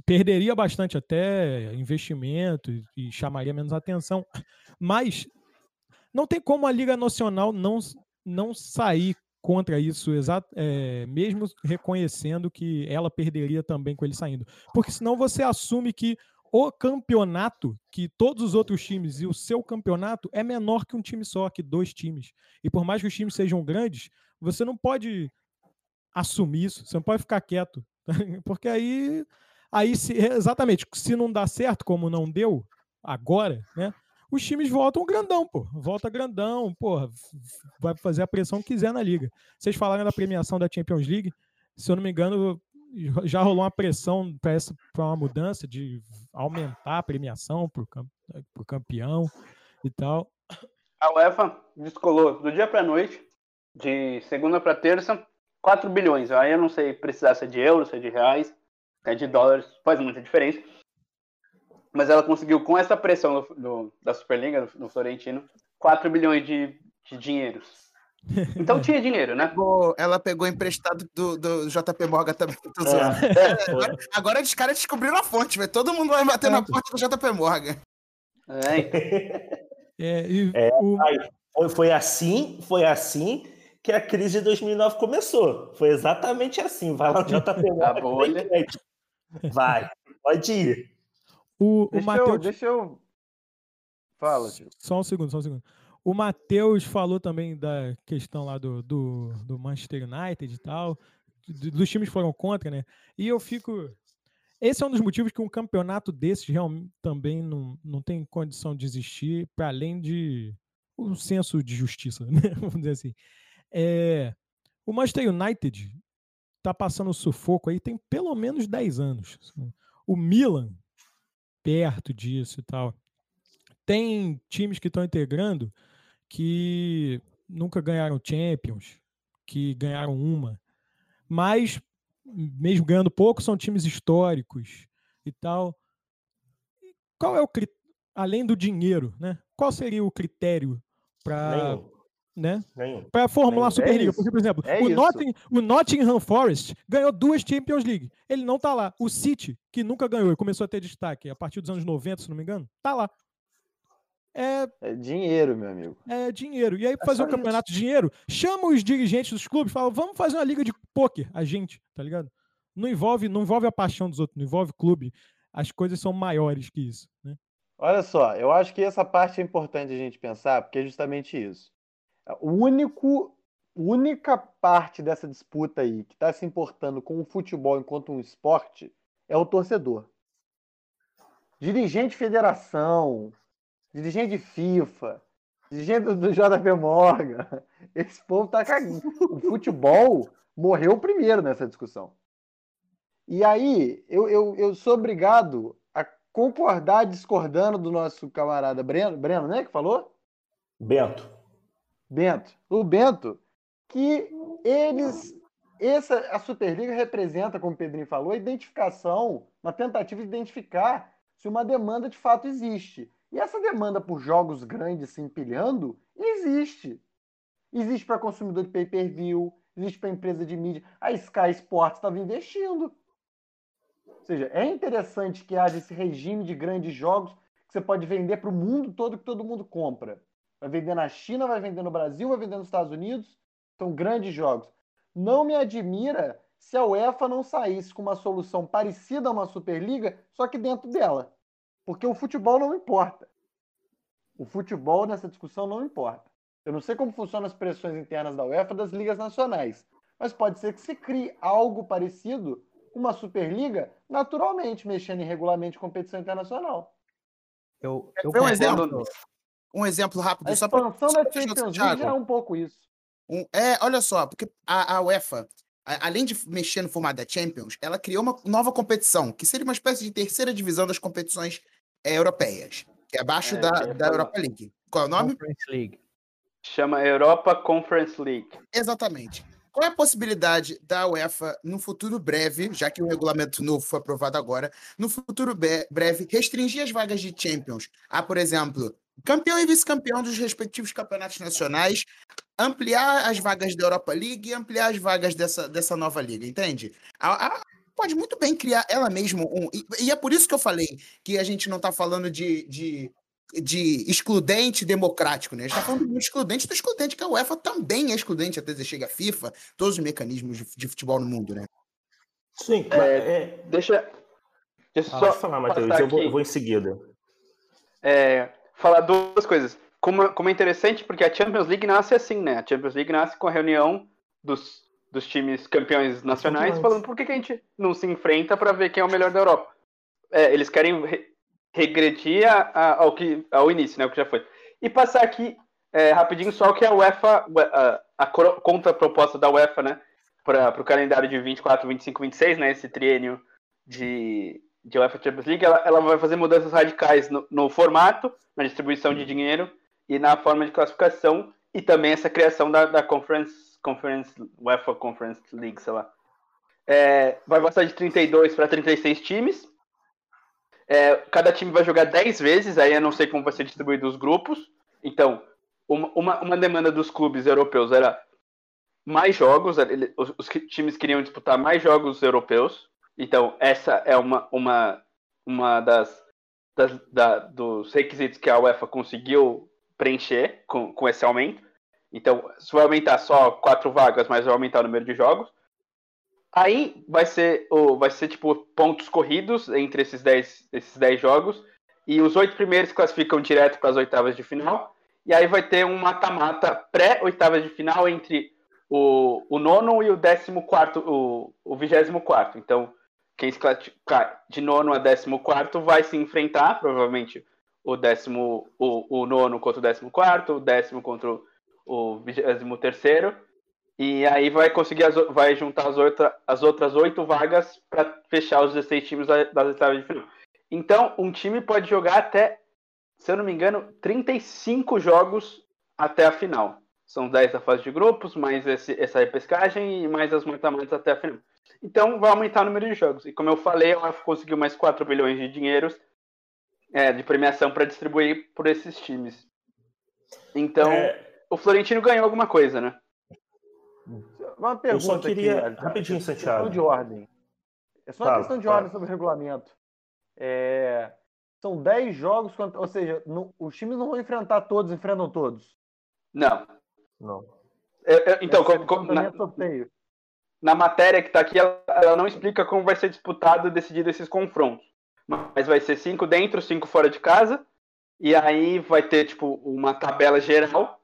perderia bastante até investimento e, e chamaria menos atenção. Mas não tem como a Liga Nacional não, não sair contra isso, exato, é, mesmo reconhecendo que ela perderia também com ele saindo. Porque senão você assume que o campeonato, que todos os outros times e o seu campeonato é menor que um time só, que dois times. E por mais que os times sejam grandes, você não pode assumir isso, você não pode ficar quieto, Porque aí, aí se, exatamente, se não dá certo, como não deu agora, né? Os times voltam grandão, pô. Volta grandão, pô. Vai fazer a pressão que quiser na liga. Vocês falaram da premiação da Champions League. Se eu não me engano, já rolou uma pressão para uma mudança de aumentar a premiação para o campeão e tal. A UEFA descolou do dia para noite, de segunda para terça, 4 bilhões. Aí eu não sei precisar se é de euros, se é de reais, se é de dólares, faz muita diferença. Mas ela conseguiu, com essa pressão do, do, da Superliga, no Florentino, 4 bilhões de, de dinheiros. Então tinha dinheiro, né? Ela pegou emprestado do, do JP Morgan também. É. Agora, agora os caras descobriram a fonte, velho. Todo mundo vai bater é. na porta do JP Morgan. É. é, e é, o... foi, foi assim, foi assim que a crise de 2009 começou. Foi exatamente assim. Vai lá no JP Morgan. bolha. Vai, pode ir. O, o deixa, Mateus... eu, deixa eu. Fala, tio. Só um segundo, só um segundo. O Matheus falou também da questão lá do, do, do Manchester United e tal. Dos times foram contra, né? E eu fico. Esse é um dos motivos que um campeonato desses realmente também não, não tem condição de existir, para além de um senso de justiça, né? Vamos dizer assim. É, o Manchester United tá passando sufoco aí tem pelo menos 10 anos. O Milan, perto disso e tal. Tem times que estão integrando que nunca ganharam Champions, que ganharam uma, mas mesmo ganhando pouco, são times históricos e tal. Qual é o além do dinheiro, né? Qual seria o critério para né? Para formular a Superliga. É Porque, por exemplo, é o, Notting, o Nottingham Forest ganhou duas Champions League. Ele não tá lá. O City, que nunca ganhou e começou a ter destaque a partir dos anos 90, se não me engano, tá lá. É, é dinheiro, meu amigo. É dinheiro. E aí, é fazer um campeonato de dinheiro, chama os dirigentes dos clubes e fala: vamos fazer uma liga de pôquer, a gente, tá ligado? Não envolve, não envolve a paixão dos outros, não envolve clube. As coisas são maiores que isso, né? Olha só, eu acho que essa parte é importante a gente pensar, porque é justamente isso. O único, única parte dessa disputa aí que está se importando com o futebol enquanto um esporte é o torcedor. Dirigente de federação, dirigente de FIFA, dirigente do JP Morgan. Esse povo tá cagando. O futebol morreu primeiro nessa discussão. E aí, eu, eu, eu sou obrigado a concordar discordando do nosso camarada Breno, Breno, né, que falou? Bento. Bento. O Bento, que eles essa a Superliga representa, como o Pedrinho falou, a identificação, uma tentativa de identificar se uma demanda de fato existe. E essa demanda por jogos grandes se empilhando existe. Existe para consumidor de pay-per-view, existe para empresa de mídia. A Sky Sports estava investindo. Ou seja, é interessante que haja esse regime de grandes jogos que você pode vender para o mundo todo que todo mundo compra. Vai vender na China, vai vender no Brasil, vai vender nos Estados Unidos. São grandes jogos. Não me admira se a UEFA não saísse com uma solução parecida a uma Superliga, só que dentro dela. Porque o futebol não importa. O futebol nessa discussão não importa. Eu não sei como funcionam as pressões internas da UEFA das ligas nacionais, mas pode ser que se crie algo parecido com uma Superliga, naturalmente, mexendo em regulamento de competição internacional. Eu, eu um exemplo, um exemplo rápido. A expansão só pra, da Champions League é um pouco isso. Um, é, olha só, porque a, a UEFA, além de mexer no formato da Champions, ela criou uma nova competição, que seria uma espécie de terceira divisão das competições é, europeias, que é abaixo é, da, da Europa League. Qual é o nome? Conference League. Chama Europa Conference League. Exatamente. Qual é a possibilidade da UEFA, no futuro breve, já que o regulamento novo foi aprovado agora, no futuro breve, restringir as vagas de Champions a, por exemplo, campeão e vice-campeão dos respectivos campeonatos nacionais, ampliar as vagas da Europa League e ampliar as vagas dessa, dessa nova liga, entende? A, a, pode muito bem criar ela mesma um. E, e, é por isso que eu falei que a gente não está falando de, de, de excludente democrático, né? A gente está falando do excludente do excludente, que a UEFA também é excludente, até você chega a FIFA, todos os mecanismos de, de futebol no mundo, né? Sim, é, é... deixa. Deixa ah, só falar, Matheus, eu vou, eu vou em seguida. É, falar duas coisas. Como, como é interessante, porque a Champions League nasce assim, né? A Champions League nasce com a reunião dos dos times campeões nacionais, falando por que, que a gente não se enfrenta para ver quem é o melhor da Europa. É, eles querem re regredir a, a, ao, que, ao início, né, o que já foi. E passar aqui é, rapidinho só o que a UEFA, a, a contraproposta da UEFA, né, para o calendário de 24, 25, 26, né, esse triênio de, de UEFA Champions League, ela, ela vai fazer mudanças radicais no, no formato, na distribuição de dinheiro e na forma de classificação e também essa criação da, da Conference, Conference, UEFA Conference League, sei lá. É, vai passar de 32 para 36 times. É, cada time vai jogar 10 vezes, aí eu não sei como vai ser distribuído os grupos. Então, uma, uma, uma demanda dos clubes europeus era mais jogos, os, os, times queriam disputar mais jogos europeus. Então, essa é uma, uma, uma das, das da, dos requisitos que a UEFA conseguiu preencher com, com esse aumento. Então, se vai aumentar só quatro vagas, mas vai aumentar o número de jogos. Aí vai ser, o, vai ser tipo pontos corridos entre esses 10 esses dez jogos. E os oito primeiros classificam direto para as oitavas de final. E aí vai ter um mata-mata pré-oitavas de final entre o, o nono e o décimo quarto, o, o vigésimo quarto. Então, quem se classificar de nono a décimo quarto vai se enfrentar, provavelmente, o décimo, o, o nono contra o décimo quarto, o décimo contra o vigésimo terceiro. E aí vai conseguir, as, vai juntar as, outra, as outras oito vagas para fechar os 16 times das oitavas de final. Então, um time pode jogar até, se eu não me engano, 35 jogos até a final. São 10 da fase de grupos, mais esse, essa repescagem e mais as mata-matas até a final. Então vai aumentar o número de jogos. E como eu falei, ela conseguiu mais 4 bilhões de dinheiros é, de premiação para distribuir por esses times. Então, é... o Florentino ganhou alguma coisa, né? Uma pergunta eu só queria, aqui, rapidinho, Santiago. Questão de ordem. É só uma questão de ordem sobre o regulamento. É... São 10 jogos, ou seja, no... os times não vão enfrentar todos, enfrentam todos. Não. Não. É, é, então, como, como, na, na, matéria que está aqui, ela, ela, não explica como vai ser disputado e decidido esses confrontos. Mas vai ser cinco dentro, cinco fora de casa. E aí vai ter, tipo, uma tabela geral.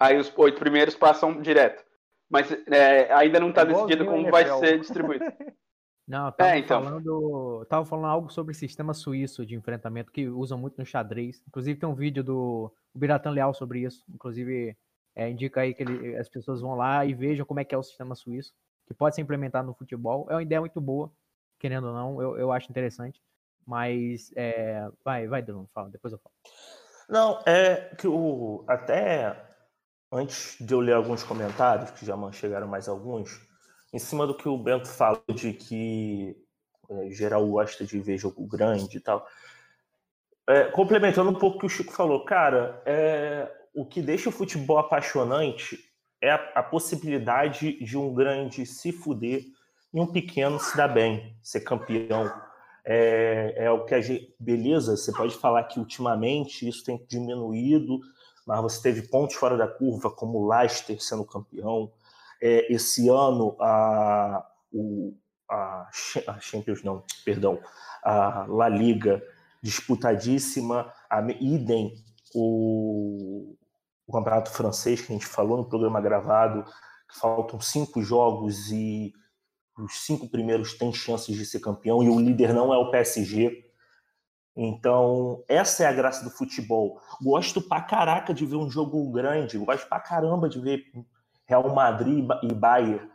Aí os oito primeiros passam direto. Mas é, ainda não está é decidido como vai ser distribuído. Não, tava, é, então. falando, tava falando algo sobre o sistema suíço de enfrentamento que usam muito no xadrez. Inclusive tem um vídeo do Biratan Leal sobre isso. Inclusive é, indica aí que ele, as pessoas vão lá e vejam como é que é o sistema suíço, que pode ser implementado no futebol. É uma ideia muito boa, querendo ou não, eu, eu acho interessante. Mas é, vai, vai, Bruno, fala, depois eu falo. Não, é que o até antes de eu ler alguns comentários, que já chegaram mais alguns, em cima do que o Bento falou de que é, geral gosta de ver jogo grande e tal. É, complementando um pouco o que o Chico falou, cara, é, o que deixa o futebol apaixonante é a, a, possibilidade de um grande se fuder e um pequeno se dar bem, ser campeão. É, é o que a gente. Beleza, você pode falar que ultimamente isso tem diminuído, mas você teve pontos fora da curva, como o Leicester sendo campeão. É, esse ano, a, o, a, a Champions, não, perdão, a La Liga disputadíssima, a, idem o, o campeonato francês que a gente falou no programa gravado, que faltam cinco jogos e os cinco primeiros têm chances de ser campeão e o líder não é o PSG. Então, essa é a graça do futebol. Gosto pra caraca de ver um jogo grande, gosto pra caramba de ver Real Madrid e Bayern.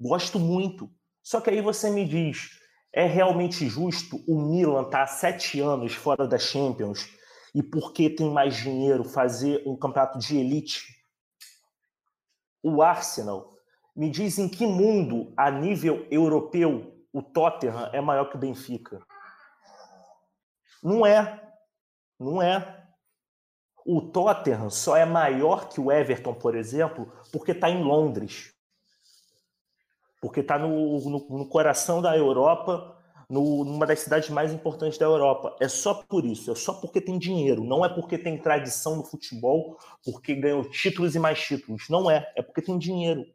Gosto muito. Só que aí você me diz, é realmente justo o Milan estar tá sete anos fora da Champions e porque tem mais dinheiro fazer um campeonato de elite. O Arsenal, me diz em que mundo, a nível europeu, o Tottenham é maior que o Benfica? Não é. Não é. O Tottenham só é maior que o Everton, por exemplo, porque está em Londres. Porque está no, no, no coração da Europa no, numa das cidades mais importantes da Europa. É só por isso, é só porque tem dinheiro. Não é porque tem tradição no futebol, porque ganhou títulos e mais títulos. Não é, é porque tem dinheiro.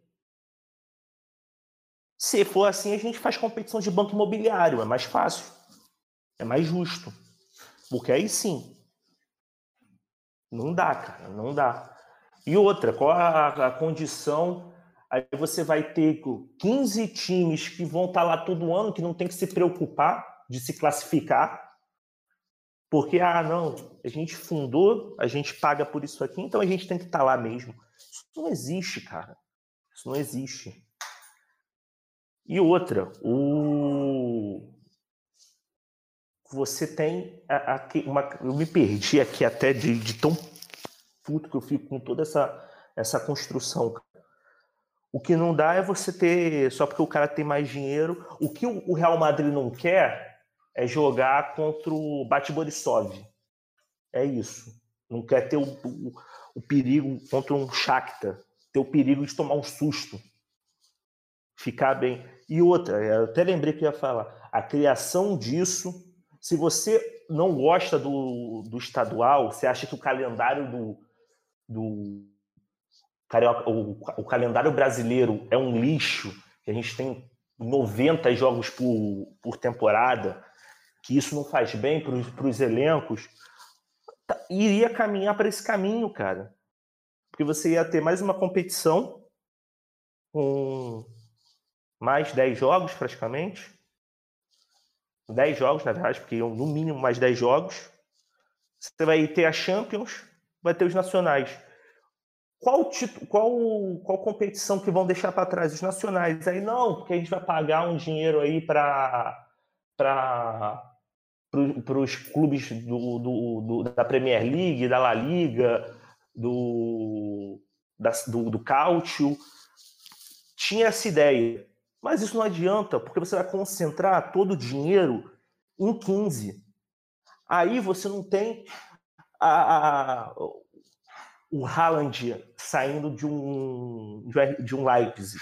Se for assim, a gente faz competição de banco imobiliário, é mais fácil, é mais justo. Porque aí sim. Não dá, cara, não dá. E outra, qual a, a condição Aí você vai ter 15 times que vão estar tá lá todo ano, que não tem que se preocupar de se classificar. Porque, ah, não, a gente fundou, a gente paga por isso aqui, então a gente tem que estar tá lá mesmo. Isso não existe, cara. Isso não existe. E outra, o você tem aqui uma, eu me perdi aqui até de, de, tão puto que eu fico com toda essa essa construção. O que não dá é você ter só porque o cara tem mais dinheiro. O que o Real Madrid não quer é jogar contra o Bate Borisov. É isso. Não quer ter o, o, o perigo contra um Shakhtar, ter o perigo de tomar um susto, ficar bem. E outra, eu até lembrei que ia falar, a criação disso se você não gosta do, do estadual, você acha que o calendário do, do carioca, o, o calendário brasileiro é um lixo, a gente tem 90 jogos por, por temporada, que isso não faz bem para os elencos, tá, iria caminhar para esse caminho, cara. Porque você ia ter mais uma competição com mais 10 jogos praticamente, 10 jogos, na verdade, porque no mínimo mais 10 jogos. Você vai ter a Champions, vai ter os nacionais. Qual, título, qual, qual competição que vão deixar para trás? Os nacionais. Aí não, porque a gente vai pagar um dinheiro aí para para os clubes do, do, do, da Premier League, da La Liga, do, da, do, do Cautio. Tinha essa ideia. Mas isso não adianta, porque você vai concentrar todo o dinheiro em 15. Aí você não tem a, a, o Haaland saindo de um, de um Leipzig.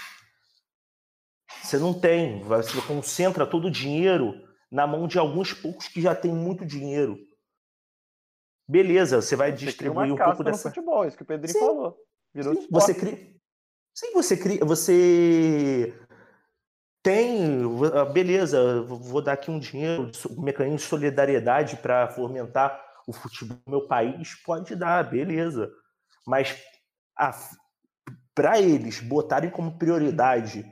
Você não tem. Você concentra todo o dinheiro na mão de alguns poucos que já têm muito dinheiro. Beleza, você vai você distribuir um pouco dessa. futebol, isso que o Pedrinho Sim. falou. Virou Sim, você cria. Sim, você cria. Você tem, ah, beleza, vou dar aqui um dinheiro, um mecanismo de solidariedade para fomentar o futebol do meu país, pode dar, beleza. Mas para eles botarem como prioridade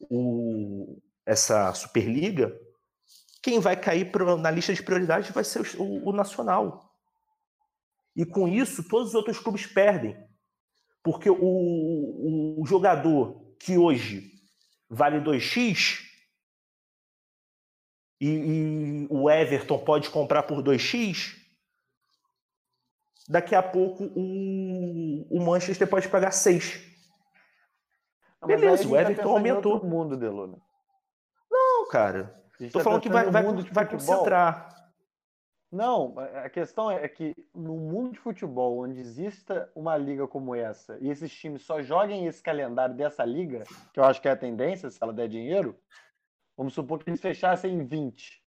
o, essa Superliga, quem vai cair pro, na lista de prioridades vai ser o, o Nacional. E com isso, todos os outros clubes perdem. Porque o, o jogador que hoje vale 2x e, e, o Everton pode comprar por 2x, daqui a pouco o, o Manchester pode pagar 6. Beleza, o tá Everton tá aumentou. o mundo, Deluna. Não, cara. Tô tá falando que vai, vai, vai concentrar. Não, a questão é que no mundo de futebol, onde exista uma liga como essa, e esses times só joguem esse calendário dessa liga, que eu acho que é a tendência, se ela der dinheiro, vamos supor que eles fechassem em 20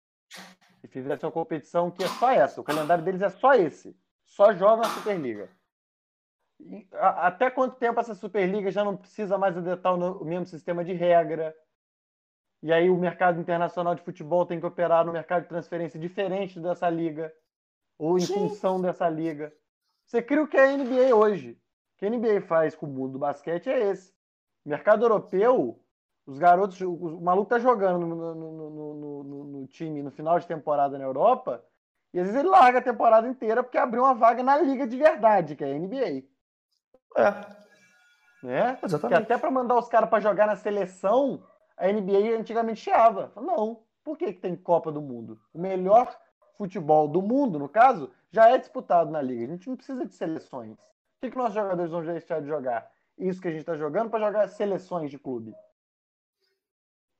e fizessem uma competição que é só essa, o calendário deles é só esse, só joga na Superliga. E, a, até quanto tempo essa Superliga já não precisa mais adotar o, o mesmo sistema de regra? E aí o mercado internacional de futebol tem que operar no mercado de transferência diferente dessa liga, ou em Sim. função dessa liga. Você cria o que é a NBA hoje. O que a NBA faz com o mundo do basquete é esse. Mercado europeu, os garotos, o maluco tá jogando no, no, no, no, time no final de temporada na Europa, e às vezes ele larga a temporada inteira porque abriu uma vaga na liga de verdade, que é a NBA. É. Né? Exatamente. Que até para mandar os caras para jogar na seleção, a NBA antigamente chiava. Não. Por que, que tem Copa do Mundo? O melhor futebol do mundo, no caso, já é disputado na liga. A gente não precisa de seleções. O que, que nossos jogadores vão deixar de jogar? Isso que a gente está jogando para jogar seleções de clube.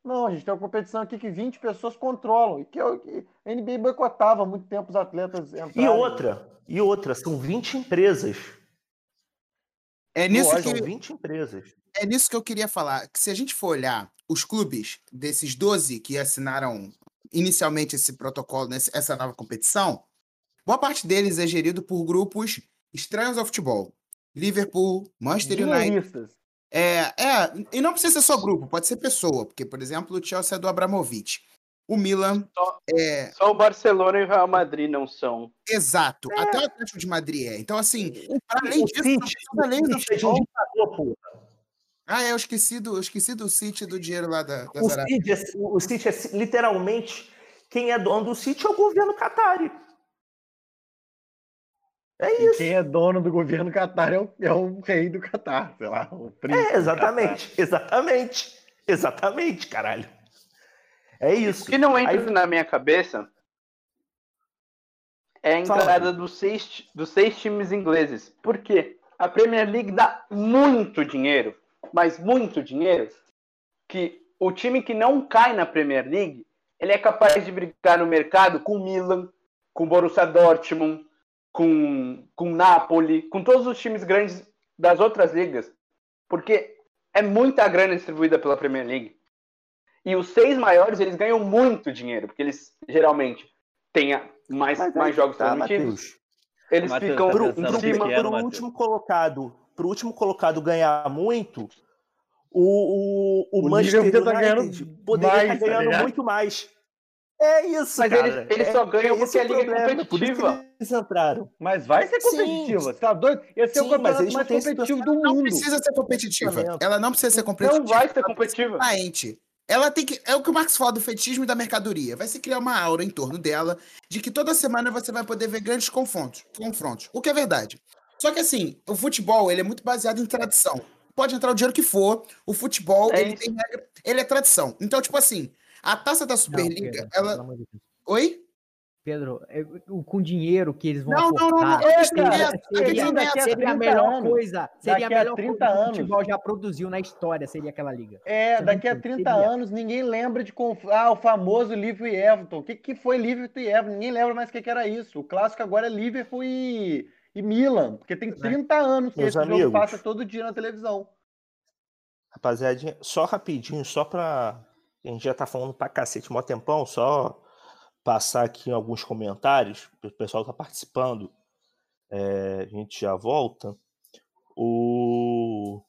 Não, a gente tem uma competição aqui que 20 pessoas controlam. E que, que a NBA boicotava há muito tempo os atletas entrarem. E outra, e outra, são 20 empresas. É nisso que... São 20 empresas. É nisso que eu queria falar. Que se a gente for olhar os clubes desses 12 que assinaram inicialmente esse protocolo, essa nova competição, boa parte deles é gerido por grupos estranhos ao futebol. Liverpool, Manchester United. É, é, e não precisa ser só grupo, pode ser pessoa, porque, por exemplo, o Chelsea é do Abramovich. O Milan. Só, é... só o Barcelona e o Real Madrid não são. Exato, é. até o Atlético de Madrid é. Então, assim, além disso, além do futebol, Ah, é, eu esqueci do, eu esqueci do City do dinheiro lá da, da o, City é, o City é literalmente quem é dono do City é o governo Qatari. É isso. E quem é dono do governo Qatar é o, é o rei do Qatar, sei lá, o príncipe. É, exatamente, exatamente. Exatamente, caralho. É isso. O que não entra Aí... na minha cabeça é a entrada dos seis, dos seis times ingleses. Por quê? A Premier League dá muito dinheiro, mas muito dinheiro, que o time que não cai na Premier League, ele é capaz de brigar no mercado com Milan, com Borussia Dortmund, com, com Napoli, com todos os times grandes das outras ligas, porque é muita grana distribuída pela Premier League. E os seis maiores, eles ganham muito dinheiro, porque eles geralmente têm mais, mais jogos tá, transmitidos. Eles Mateus, ficam tá pro, cima pro último colocado, pro último colocado ganhar muito, o, o, o, o Manchester tá United tá poderia estar ganhando tá muito mais. É isso, Mas cara. eles, eles só é ganham é porque a liga problema, é competitiva. eles entraram. Mas vai ser competitiva. Você tá doido? Esse é o campeonato mais competitivo do mundo. Não precisa ser competitiva. Ela não precisa ser competitiva. Não vai ser competitiva. Ela tem que. É o que o Marx fala do fetismo e da mercadoria. Vai se criar uma aura em torno dela de que toda semana você vai poder ver grandes confrontos. confrontos o que é verdade. Só que assim, o futebol ele é muito baseado em tradição. Pode entrar o dinheiro que for, o futebol é ele, tem regra, ele é tradição. Então, tipo assim, a taça da Superliga, não, Pedro, ela. Oi? Pedro, é, com dinheiro que eles vão não, aportar, não, não, não, é, seria, seria, seria a melhor anos, coisa. Seria a melhor 30 coisa anos. que o futebol já produziu na história, seria aquela liga. É, Você daqui a 30 seria. anos ninguém lembra de ah, o famoso Liverpool e Everton. O que, que foi Liverpool e Everton? Ninguém lembra mais o que, que era isso. O clássico agora é Liverpool e, e Milan, porque tem 30 é. anos que Meus esse amigos, jogo passa todo dia na televisão. Rapaziada, só rapidinho, só para a gente já tá falando pra cacete mó tempão, só passar aqui alguns comentários, o pessoal tá participando, é, a gente já volta. O...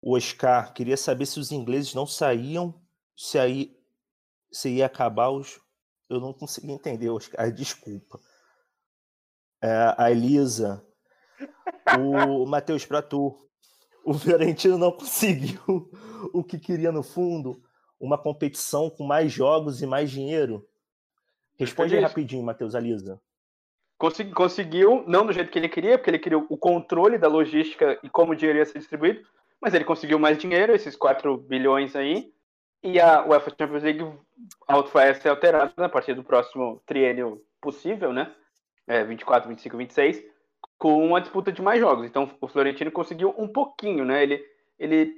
o Oscar queria saber se os ingleses não saíam, se aí se ia acabar os. Eu não consegui entender, Oscar, desculpa. É, a Elisa, o Matheus, para tu, o Fiorentino não conseguiu o que queria no fundo, uma competição com mais jogos e mais dinheiro? Responde aí rapidinho, Matheus Alisa. Consegui, conseguiu, não do jeito que ele queria, porque ele queria o controle da logística e como o dinheiro ia ser distribuído, mas ele conseguiu mais dinheiro, esses 4 bilhões aí, e a UEFA Champions League vai ser alterada a partir do próximo triênio possível, né? É, 24, 25, 26 com uma disputa de mais jogos. Então o Florentino conseguiu um pouquinho, né? Ele, ele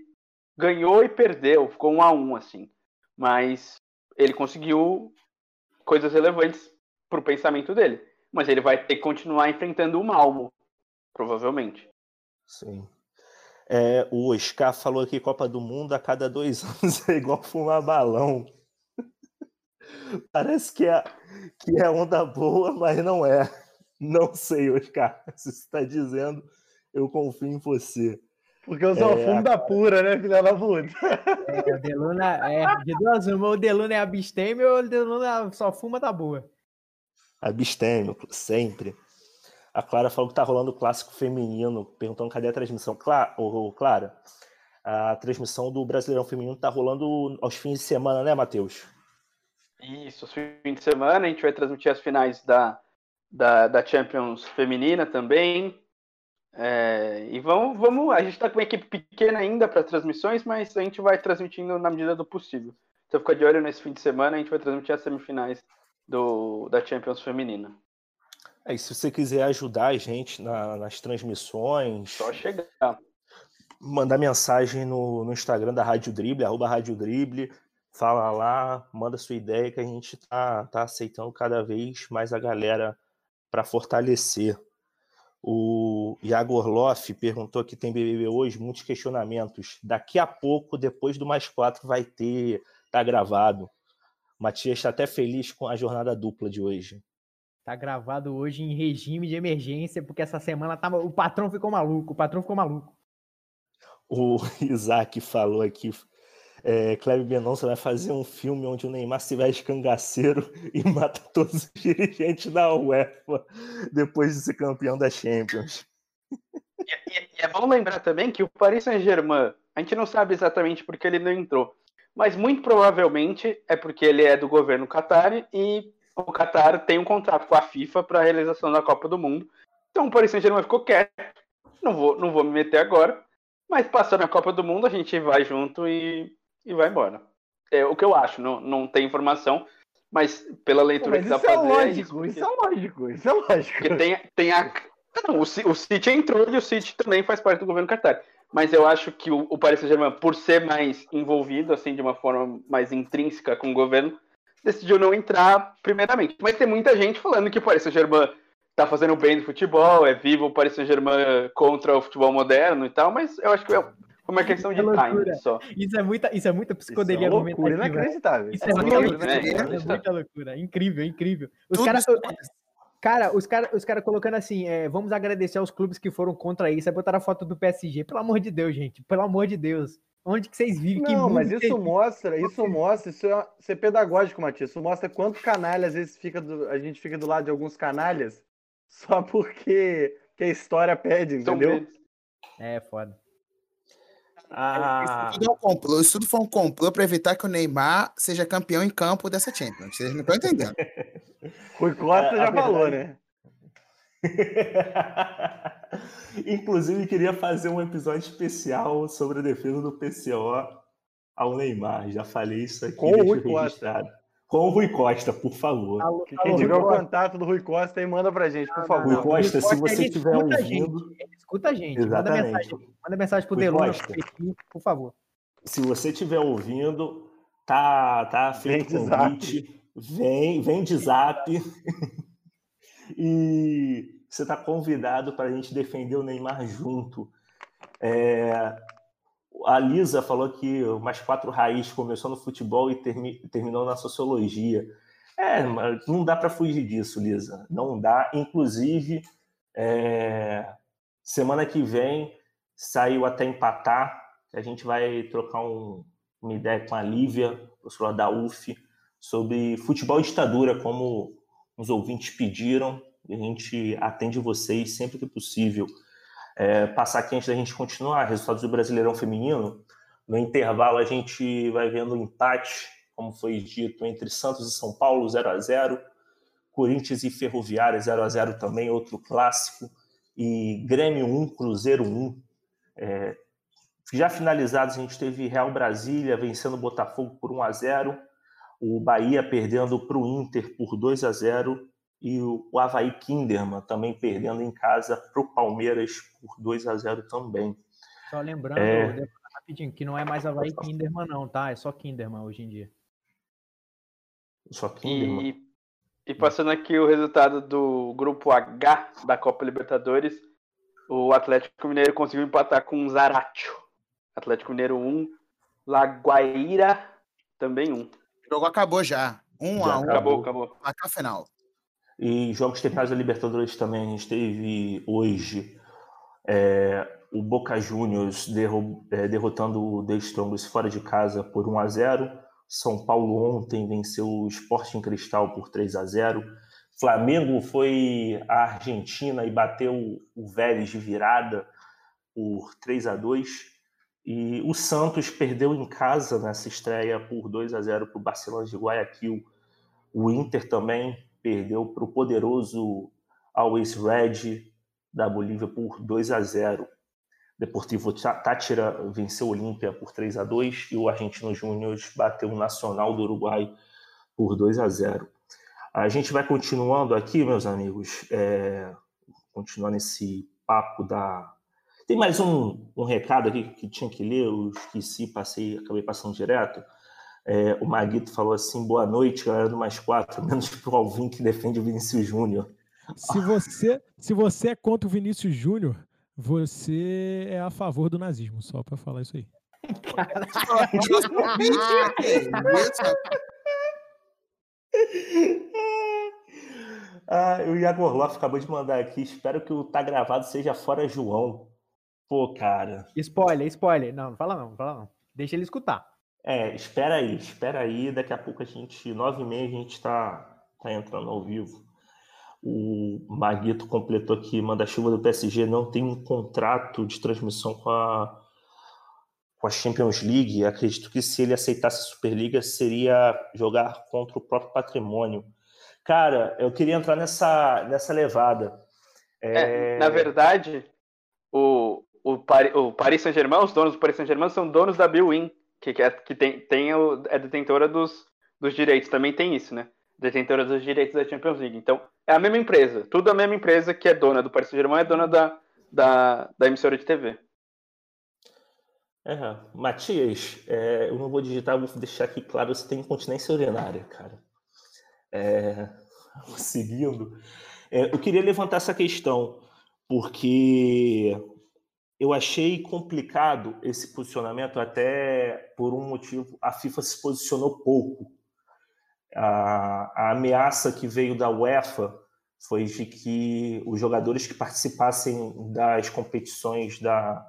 ganhou e perdeu, ficou um a um assim. Mas ele conseguiu coisas relevantes para o pensamento dele. Mas ele vai ter que continuar enfrentando o Malmo, provavelmente. Sim. É, o Oscar falou que Copa do Mundo a cada dois anos é igual fumar balão. Parece que é, que é onda boa, mas não é. Não sei, Oscar. Se você está dizendo, eu confio em você. Porque eu sou é, funda a... pura, né, filha da puta? É, o Deluna é de duas uma, o Deluna é abstêmio ou o Deluna só fuma da boa? Abstêmio, sempre. A Clara falou que tá rolando o clássico feminino, perguntando cadê a transmissão. Clara, oh, Clara, a transmissão do Brasileirão Feminino tá rolando aos fins de semana, né, Matheus? Isso, aos fins de semana a gente vai transmitir as finais da da, da Champions feminina também. É, e vamos, vamos, a gente está com uma equipe pequena ainda para transmissões, mas a gente vai transmitindo na medida do possível. Então fica de olho nesse fim de semana, a gente vai transmitir as semifinais do, da Champions feminina. É, se você quiser ajudar a gente na, nas transmissões. Só chegar. Mandar mensagem no, no Instagram da Rádio Drible, arroba Rádio Drible. Fala lá, manda sua ideia que a gente tá, tá aceitando cada vez mais a galera para fortalecer. O Iago Orloff perguntou que tem BBB hoje, muitos questionamentos. Daqui a pouco, depois do mais quatro, vai ter, tá gravado. O Matias está até feliz com a jornada dupla de hoje. Tá gravado hoje em regime de emergência, porque essa semana tava... o patrão ficou maluco, o patrão ficou maluco. O Isaac falou aqui, é, Cleber Mendonça vai fazer um filme onde o Neymar se veste cangaceiro e mata todos os dirigentes da UEFA depois de ser campeão da Champions. E, e, e, é bom lembrar também que o Paris Saint-Germain, a gente não sabe exatamente porque ele não entrou, mas muito provavelmente é porque ele é do governo Qatar e o Qatar tem um contrato com a FIFA para a realização da Copa do Mundo. Então o Paris Saint-Germain ficou quieto. Não vou, não vou me meter agora, mas passando a Copa do Mundo a gente vai junto e, e vai embora. É o que eu acho, não, não tem informação, mas pela leitura mas que dá pra é fazer. Lógico, é isso, porque... Isso é lógico, isso é lógico. Porque tem, tem a. Não, o, o City entrou e o City também faz parte do governo Qatar. Mas eu acho que o, o Paris Saint-Germain, por ser mais envolvido, assim, de uma forma mais intrínseca com o governo, decidiu não entrar primeiramente. Mas tem muita gente falando que o Paris Saint-Germain tá fazendo bem no futebol, é vivo o Paris Saint-Germain contra o futebol moderno e tal, mas eu acho que é uma questão de é time só. Isso é muita, isso é muita psicodelia isso é loucura inacreditável. Isso é, é, muita, loucura, é, é muita loucura. Incrível, incrível. Os caras... Cara, os caras os cara colocando assim, é, vamos agradecer aos clubes que foram contra isso. Aí botaram a foto do PSG. Pelo amor de Deus, gente. Pelo amor de Deus. Onde que vocês vivem? Não, mas isso mostra, isso mostra, isso é, isso é pedagógico, Matias. Isso mostra quanto canalha às vezes fica do, a gente fica do lado de alguns canalhas só porque que a história pede, entendeu? É, foda. Ah. Isso tudo, é um complô, isso tudo foi um complô para evitar que o Neymar seja campeão em campo dessa Champions. Vocês não estão entendendo. Rui Costa já falou, né? Inclusive, queria fazer um episódio especial sobre a defesa do PCO ao Neymar. Já falei isso aqui. Com o Rui Costa. Com o Rui Costa, por favor. Alô, tiver o contato do Rui Costa aí, manda pra gente, por favor. Rui Costa, se você estiver ouvindo. escuta a gente. Exatamente. Manda mensagem, manda mensagem pro Delon, por favor. Se você estiver ouvindo, tá, tá feito vem convite. Vem, vem de zap. e você está convidado para a gente defender o Neymar junto. É, a Lisa falou que o Mais Quatro Raiz começou no futebol e termi, terminou na sociologia. É, mas não dá para fugir disso, Lisa. Não dá. Inclusive, é, semana que vem saiu até empatar. A gente vai trocar um, uma ideia com a Lívia, professora da UF, sobre futebol e ditadura, como os ouvintes pediram a gente atende vocês sempre que possível. É, passar aqui antes da gente continuar, resultados do Brasileirão Feminino. No intervalo, a gente vai vendo o empate, como foi dito, entre Santos e São Paulo, 0 a 0 Corinthians e Ferroviária, 0 a 0 também, outro clássico. E Grêmio 1, Cruzeiro 1. É, já finalizados, a gente teve Real Brasília vencendo o Botafogo por 1 a 0 o Bahia perdendo para o Inter por 2 a 0 e o Havaí Kinderman também perdendo em casa para o Palmeiras por 2 a 0 também. Só lembrando, é... rapidinho, que não é mais Havaí Kinderman não, tá? É só Kinderman hoje em dia. Só Kinderman. E, e passando aqui o resultado do grupo H da Copa Libertadores, o Atlético Mineiro conseguiu empatar com o Zaratio. Atlético Mineiro 1, Laguaira também 1. O jogo acabou já. 1 já a 1. Acabou, acabou. Até a final. E jogos terminados da Libertadores também, a gente teve hoje. É, o Boca Juniors derro é, derrotando o The Strongest fora de casa por 1 a 0 São Paulo ontem venceu o Sporting Cristal por 3 a 0 Flamengo foi à Argentina e bateu o Vélez de virada por 3 a 2 E o Santos perdeu em casa nessa estreia por 2 a 0 para o Barcelona de Guayaquil. O Inter também perdeu para o poderoso Always Red da Bolívia por 2 a 0. Deportivo Tátira venceu o Olímpia por 3 a 2 e o Argentino Júnior bateu o Nacional do Uruguai por 2 a 0. A gente vai continuando aqui, meus amigos, é, continuando esse papo da. Tem mais um, um recado aqui que tinha que ler, eu esqueci, passei, acabei passando direto. É, o Maguito falou assim: boa noite, galera do mais quatro, menos pro Alvin que defende o Vinícius Júnior. Se você, se você é contra o Vinícius Júnior, você é a favor do nazismo, só para falar isso aí. ah, o Iago Orloff acabou de mandar aqui. Espero que o tá gravado seja fora João. Pô, cara. Spoiler, spoiler. Não, não fala não, não fala não. Deixa ele escutar. É, espera aí, espera aí, daqui a pouco a gente, nove e meia, a gente está tá entrando ao vivo. O Maguito completou aqui, manda-chuva do PSG não tem um contrato de transmissão com a, com a Champions League. Acredito que se ele aceitasse a Superliga, seria jogar contra o próprio patrimônio. Cara, eu queria entrar nessa, nessa levada. É... É, na verdade, o, o, Paris, o Paris Saint-Germain, os donos do Paris Saint-Germain são donos da Bill que, é, que tem, tem o, é detentora dos, dos direitos. Também tem isso, né? Detentora dos direitos da Champions League. Então, é a mesma empresa. Tudo a mesma empresa que é dona do Paris Saint-Germain é dona da, da, da emissora de TV. É, Matias, é, eu não vou digitar, vou deixar aqui claro, você tem incontinência urinária, cara. É, seguindo, é, eu queria levantar essa questão, porque eu achei complicado esse posicionamento, até por um motivo, a FIFA se posicionou pouco a, a ameaça que veio da UEFA foi de que os jogadores que participassem das competições da,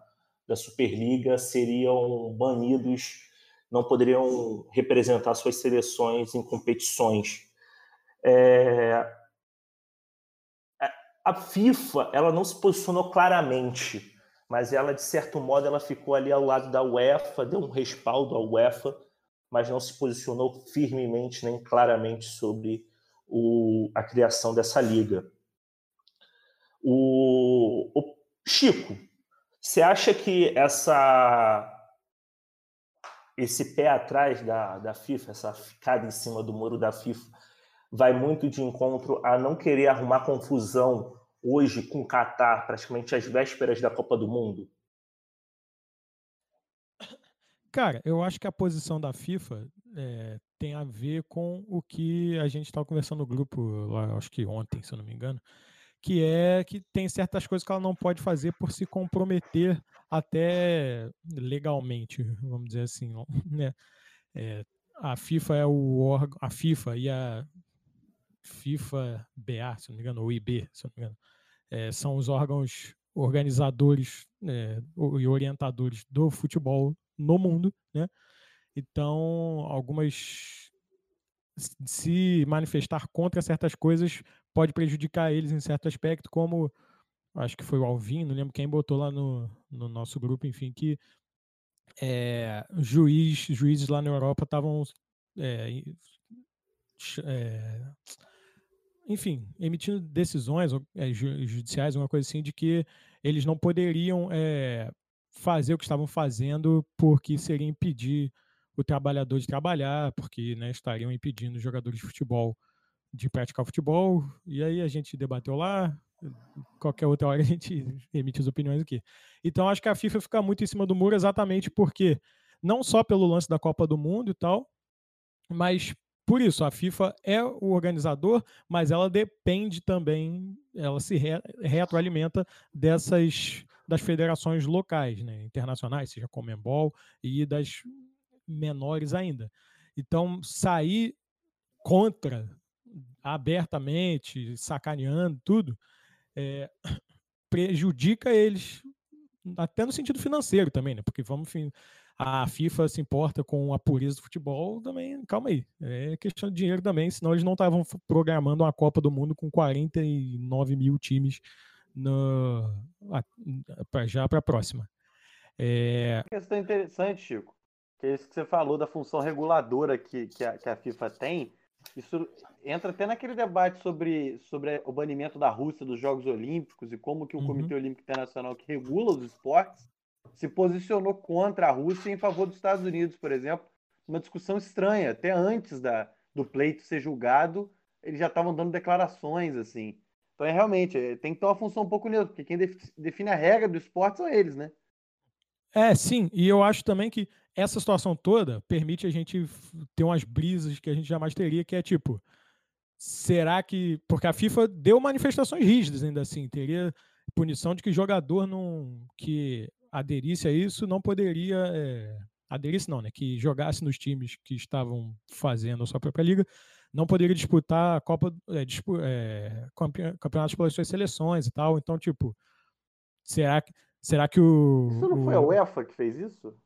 da Superliga seriam banidos, não poderiam representar suas seleções em competições. É, a FIFA ela não se posicionou claramente, mas ela de certo modo ela ficou ali ao lado da UEFA, deu um respaldo à UEFA mas não se posicionou firmemente nem claramente sobre o, a criação dessa liga. O, o Chico, você acha que essa esse pé atrás da, da FIFA, essa ficada em cima do muro da FIFA, vai muito de encontro a não querer arrumar confusão hoje com o Catar, praticamente às vésperas da Copa do Mundo? Cara, eu acho que a posição da FIFA é, tem a ver com o que a gente estava conversando no grupo, lá, acho que ontem, se eu não me engano, que é que tem certas coisas que ela não pode fazer por se comprometer até legalmente, vamos dizer assim, né? É, a FIFA é o órgão, a FIFA e a FIFA BA, se não me engano, ou IB, se não me engano, é, são os órgãos organizadores é, e orientadores do futebol no mundo, né? Então, algumas se manifestar contra certas coisas pode prejudicar eles em certo aspecto, como acho que foi o Alvin, não lembro quem botou lá no, no nosso grupo, enfim, que é, juiz, juízes lá na Europa estavam é, é, enfim, emitindo decisões é, judiciais, uma coisa assim, de que eles não poderiam é, fazer o que estavam fazendo porque seria impedir o trabalhador de trabalhar, porque né, estariam impedindo os jogadores de futebol de praticar futebol. E aí a gente debateu lá, qualquer outra hora a gente emite as opiniões aqui. Então acho que a FIFA fica muito em cima do muro exatamente porque, não só pelo lance da Copa do Mundo e tal, mas por isso, a FIFA é o organizador, mas ela depende também, ela se re retroalimenta dessas das federações locais, né, internacionais, seja Comembol e das menores ainda. Então, sair contra abertamente, sacaneando tudo, é, prejudica eles até no sentido financeiro também, né? Porque vamos a FIFA se importa com a pureza do futebol, também, calma aí, é questão de dinheiro também, senão eles não estavam programando uma Copa do Mundo com 49 mil times no, já para a próxima. É... Uma questão interessante, Chico, que é isso que você falou da função reguladora que, que, a, que a FIFA tem. Isso entra até naquele debate sobre, sobre o banimento da Rússia dos Jogos Olímpicos e como que o uhum. Comitê Olímpico Internacional que regula os esportes se posicionou contra a Rússia em favor dos Estados Unidos, por exemplo, uma discussão estranha, até antes da, do pleito ser julgado, eles já estavam dando declarações assim. Então, é realmente, é, tem que ter uma função um pouco neutra, porque quem define a regra do esporte são eles, né? É, sim, e eu acho também que essa situação toda permite a gente ter umas brisas que a gente jamais teria, que é tipo, será que. Porque a FIFA deu manifestações rígidas ainda assim, teria punição de que jogador não. que aderisse a isso não poderia. É, aderisse não, né? Que jogasse nos times que estavam fazendo a sua própria liga não poderia disputar a Copa, é, dispu, é, campeonatos pelas suas seleções e tal. Então, tipo, será que, será que o. Isso não o, foi a UEFA que fez isso?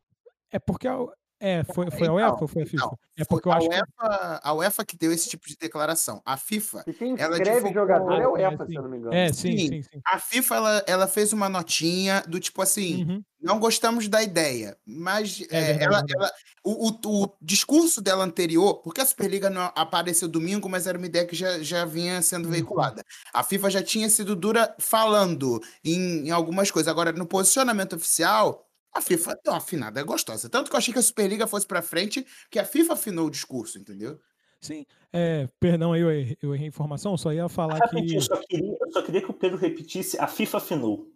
É porque a, É, foi, foi a UEFA então, ou foi a FIFA? Não, é porque eu acho a UEFA, que... a UEFA que deu esse tipo de declaração. A FIFA. E quem escreve divulgou... jogador é a UEFA, é, se eu não me engano. É, sim, sim. sim, sim. A FIFA ela, ela fez uma notinha do tipo assim: uhum. não gostamos da ideia, mas é, é, ela, ela, o, o, o, discurso dela anterior, porque a Superliga não apareceu domingo, mas era uma ideia que já, já vinha sendo uhum. veiculada. A FIFA já tinha sido dura falando em, em algumas coisas. Agora, no posicionamento oficial a FIFA deu uma afinada gostosa. Tanto que eu achei que a Superliga fosse para frente, que a FIFA afinou o discurso, entendeu? Sim, é, perdão aí, eu errei, eu errei a informação, só ia falar que. Eu só, queria, eu só queria que o Pedro repetisse: a FIFA afinou.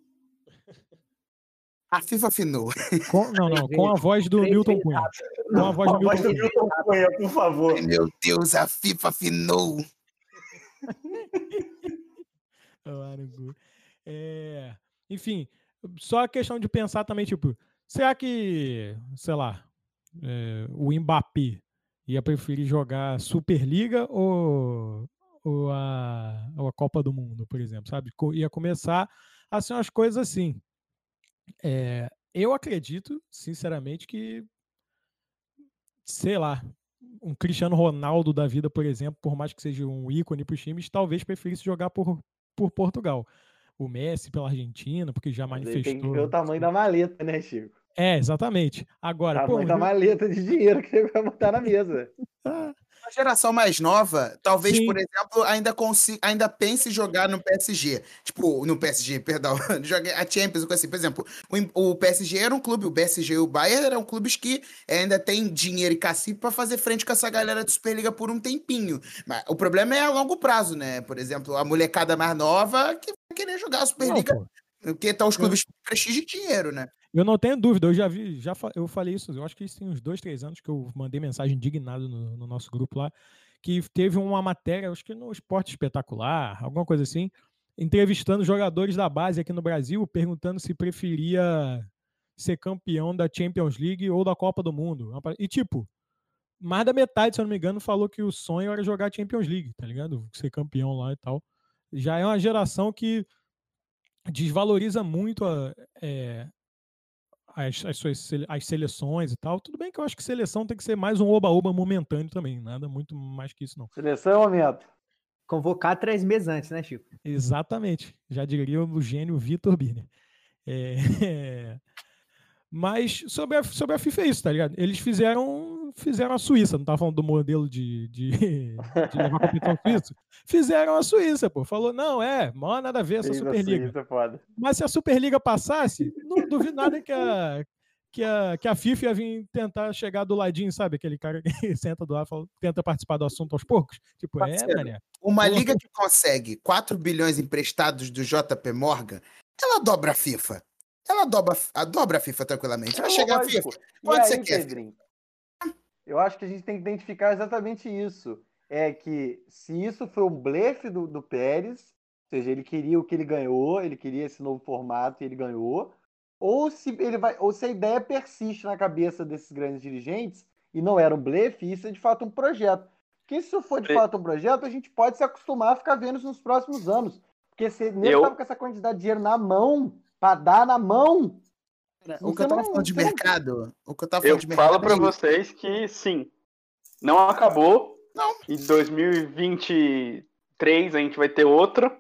A FIFA afinou. Com, não, não, com a voz do Milton Cunha. Com a voz do Milton, Milton Cunha, por favor. Meu Deus, a FIFA afinou. é, enfim, só a questão de pensar também, tipo, será que, sei lá, é, o Mbappé ia preferir jogar Superliga ou, ou, a, ou a Copa do Mundo, por exemplo, sabe? Ia começar a ser umas coisas assim. É, eu acredito, sinceramente, que, sei lá, um Cristiano Ronaldo da vida, por exemplo, por mais que seja um ícone para os times, talvez preferisse jogar por, por Portugal o Messi pela Argentina, porque já manifestou. Tem que ver o tamanho da maleta, né, Chico? É, exatamente. Agora, tamanho pô, da maleta de dinheiro que ele vai botar na mesa. A geração mais nova, talvez, Sim. por exemplo, ainda consiga, ainda pense jogar no PSG. Tipo, no PSG, perdão, jogar a Champions, assim. Por exemplo, o, o, PSG era um clube, o PSG e o Bayern eram clubes que ainda tem dinheiro e cacife para fazer frente com essa galera de Superliga por um tempinho. Mas o problema é a longo prazo, né? Por exemplo, a molecada mais nova que vai querer jogar a Superliga. Não, porque estão os clubes de prestígio e dinheiro, né? Eu não tenho dúvida, eu já vi, já eu falei isso, eu acho que isso tem uns dois, três anos que eu mandei mensagem indignado no, no nosso grupo lá, que teve uma matéria, acho que no Esporte Espetacular, alguma coisa assim, entrevistando jogadores da base aqui no Brasil, perguntando se preferia ser campeão da Champions League ou da Copa do Mundo. E tipo, mais da metade, se eu não me engano, falou que o sonho era jogar Champions League, tá ligado? Ser campeão lá e tal. Já é uma geração que desvaloriza muito a, é, as, as, suas, as seleções e tal. Tudo bem que eu acho que seleção tem que ser mais um oba-oba momentâneo também, nada muito mais que isso, não. Seleção é momento. Convocar três meses antes, né, Chico? Exatamente. Já diria o gênio Vitor Birner. É, é... Mas sobre a, sobre a FIFA é isso, tá ligado? Eles fizeram fizeram a Suíça, não tava falando do modelo de, de, de levar competição suíça. Fizeram a Suíça, pô. Falou, não, é, mó nada a ver essa Superliga. É Mas se a Superliga passasse, não duvido nada que a, que a, que a FIFA ia vir tentar chegar do ladinho, sabe? Aquele cara que senta do lado e tenta participar do assunto aos poucos. Tipo, Pode é, mané. Uma liga que consegue 4 bilhões emprestados do JP Morgan, ela dobra a FIFA. Ela dobra, a, dobra a FIFA tranquilamente. Vai é chegar a FIFA. Quanto aí, você quer? Pedrinho, eu acho que a gente tem que identificar exatamente isso. É que se isso foi um blefe do, do Pérez, ou seja, ele queria o que ele ganhou, ele queria esse novo formato e ele ganhou, ou se ele vai, ou se a ideia persiste na cabeça desses grandes dirigentes e não era um blefe, isso é de fato um projeto. Porque se isso for de fato um projeto, a gente pode se acostumar a ficar vendo isso nos próximos anos. Porque se ele eu... com essa quantidade de dinheiro na mão, para dar na mão. O que eu tava falando de mercado. O que eu tava falando eu de mercado. falo para vocês que sim. Não acabou. Não. Em 2023 a gente vai ter outra.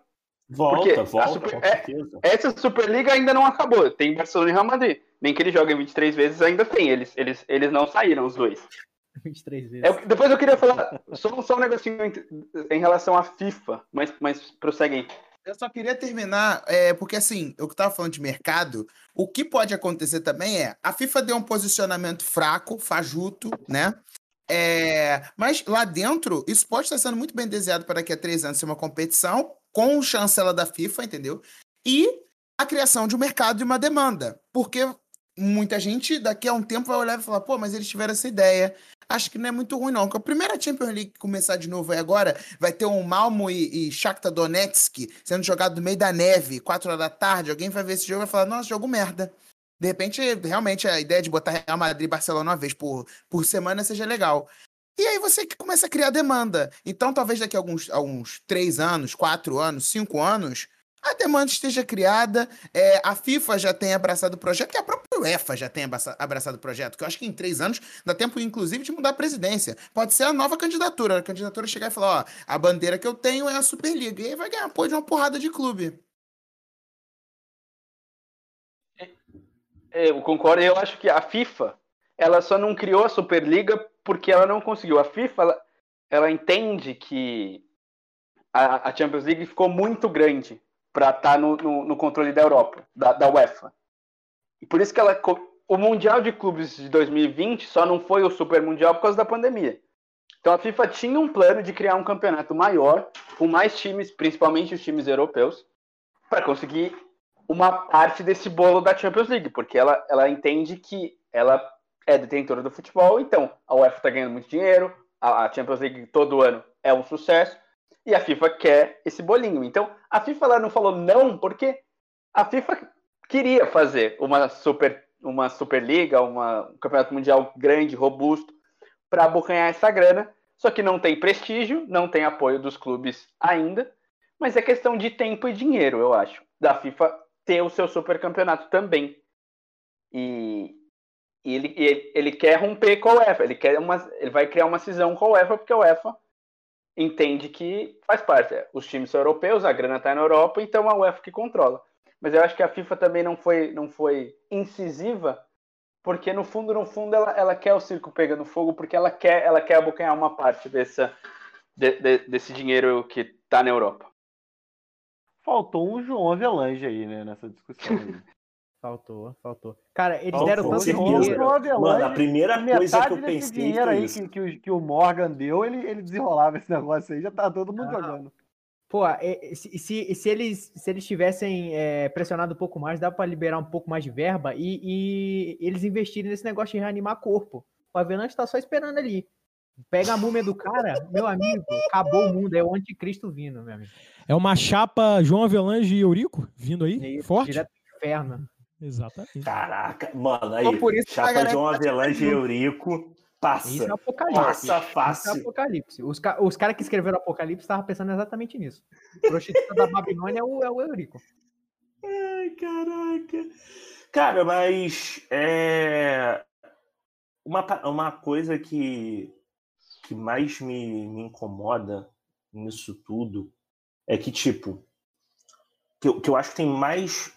Volta, volta, super, é, Essa Superliga ainda não acabou. Tem Barcelona e Real Madrid. Nem que eles joguem 23 vezes, ainda tem. Eles, eles, eles não saíram, os dois. 23 vezes. É, depois eu queria falar só, só um negocinho em, em relação à FIFA, mas, mas prosseguem. Eu só queria terminar, é, porque assim, eu estava falando de mercado, o que pode acontecer também é, a FIFA deu um posicionamento fraco, fajuto, né? É, mas lá dentro, isso pode estar sendo muito bem desenhado para daqui a três anos ser uma competição com chancela da FIFA, entendeu? E a criação de um mercado e uma demanda. Porque muita gente daqui a um tempo vai olhar e falar, pô, mas eles tiveram essa ideia, acho que não é muito ruim, não. Porque a primeira Champions League começar de novo aí agora, vai ter um Malmo e, e Shakhtar Donetsk sendo jogado no meio da neve, quatro horas da tarde. Alguém vai ver esse jogo e vai falar, nossa, jogo merda. De repente, realmente, a ideia de botar Real Madrid e Barcelona uma vez por, por semana seja legal. E aí você começa a criar demanda. Então, talvez daqui a alguns, alguns três anos, quatro anos, cinco anos, a demanda esteja criada, é, a FIFA já tem abraçado o projeto, e a própria UEFA já tem abraçado o projeto, que eu acho que em três anos dá tempo, inclusive, de mudar a presidência. Pode ser a nova candidatura, a candidatura chegar e falar, ó, a bandeira que eu tenho é a Superliga, e aí vai ganhar apoio de uma porrada de clube. É, eu concordo, eu acho que a FIFA, ela só não criou a Superliga porque ela não conseguiu. A FIFA, ela, ela entende que a, a Champions League ficou muito grande para estar tá no, no, no, controle da Europa, da, da UEFA. E por isso que ela, o Mundial de Clubes de 2020 só não foi o Super Mundial por causa da pandemia. Então a FIFA tinha um plano de criar um campeonato maior, com mais times, principalmente os times europeus, para conseguir uma parte desse bolo da Champions League, porque ela, ela entende que ela é detentora do futebol, então a UEFA está ganhando muito dinheiro, a, a Champions League todo ano é um sucesso, e a FIFA quer esse bolinho. Então, a FIFA lá não falou não, porque a FIFA queria fazer uma super uma superliga, uma, um campeonato mundial grande, robusto, para abocanhar essa grana. Só que não tem prestígio, não tem apoio dos clubes ainda, mas é questão de tempo e dinheiro, eu acho, da FIFA ter o seu super campeonato também. E, e ele, ele, ele, quer romper com a UEFA, ele, quer uma, ele vai criar uma cisão com a UEFA, porque a UEFA entende que faz parte. É, os times são europeus, a grana está na Europa, então a UEFA que controla. Mas eu acho que a FIFA também não foi, não foi incisiva, porque no fundo, no fundo, ela, ela quer o circo pegando fogo, porque ela quer, ela quer abocanhar uma parte dessa, de, de, desse dinheiro que está na Europa. Faltou um João Avelange aí, né, nessa discussão. Faltou, faltou. Cara, eles faltou, deram tanto dinheiro. Mano, a primeira coisa que eu pensei dinheiro aí que, que, o, que o Morgan deu, ele, ele desenrolava esse negócio aí, já tá todo mundo ah. jogando. Pô, é, se, se, se, eles, se eles tivessem é, pressionado um pouco mais, dá para liberar um pouco mais de verba e, e, eles investirem nesse negócio de reanimar corpo. O Avenante tá só esperando ali. Pega a múmia do cara, meu amigo, acabou o mundo, é o anticristo vindo, meu amigo. É uma chapa João Avelange e Eurico vindo aí, é isso, forte? Direto do inferno. Exatamente. Caraca, mano, aí, por isso chapa João tá Avelange e Eurico, passa. Isso é apocalipse. Passa fácil. Isso é apocalipse. Os, ca os caras que escreveram Apocalipse estavam pensando exatamente nisso. O prostituta da Babilônia é o, é o Eurico. Ai, caraca. Cara, mas é... uma, uma coisa que, que mais me, me incomoda nisso tudo é que, tipo, que eu, que eu acho que tem mais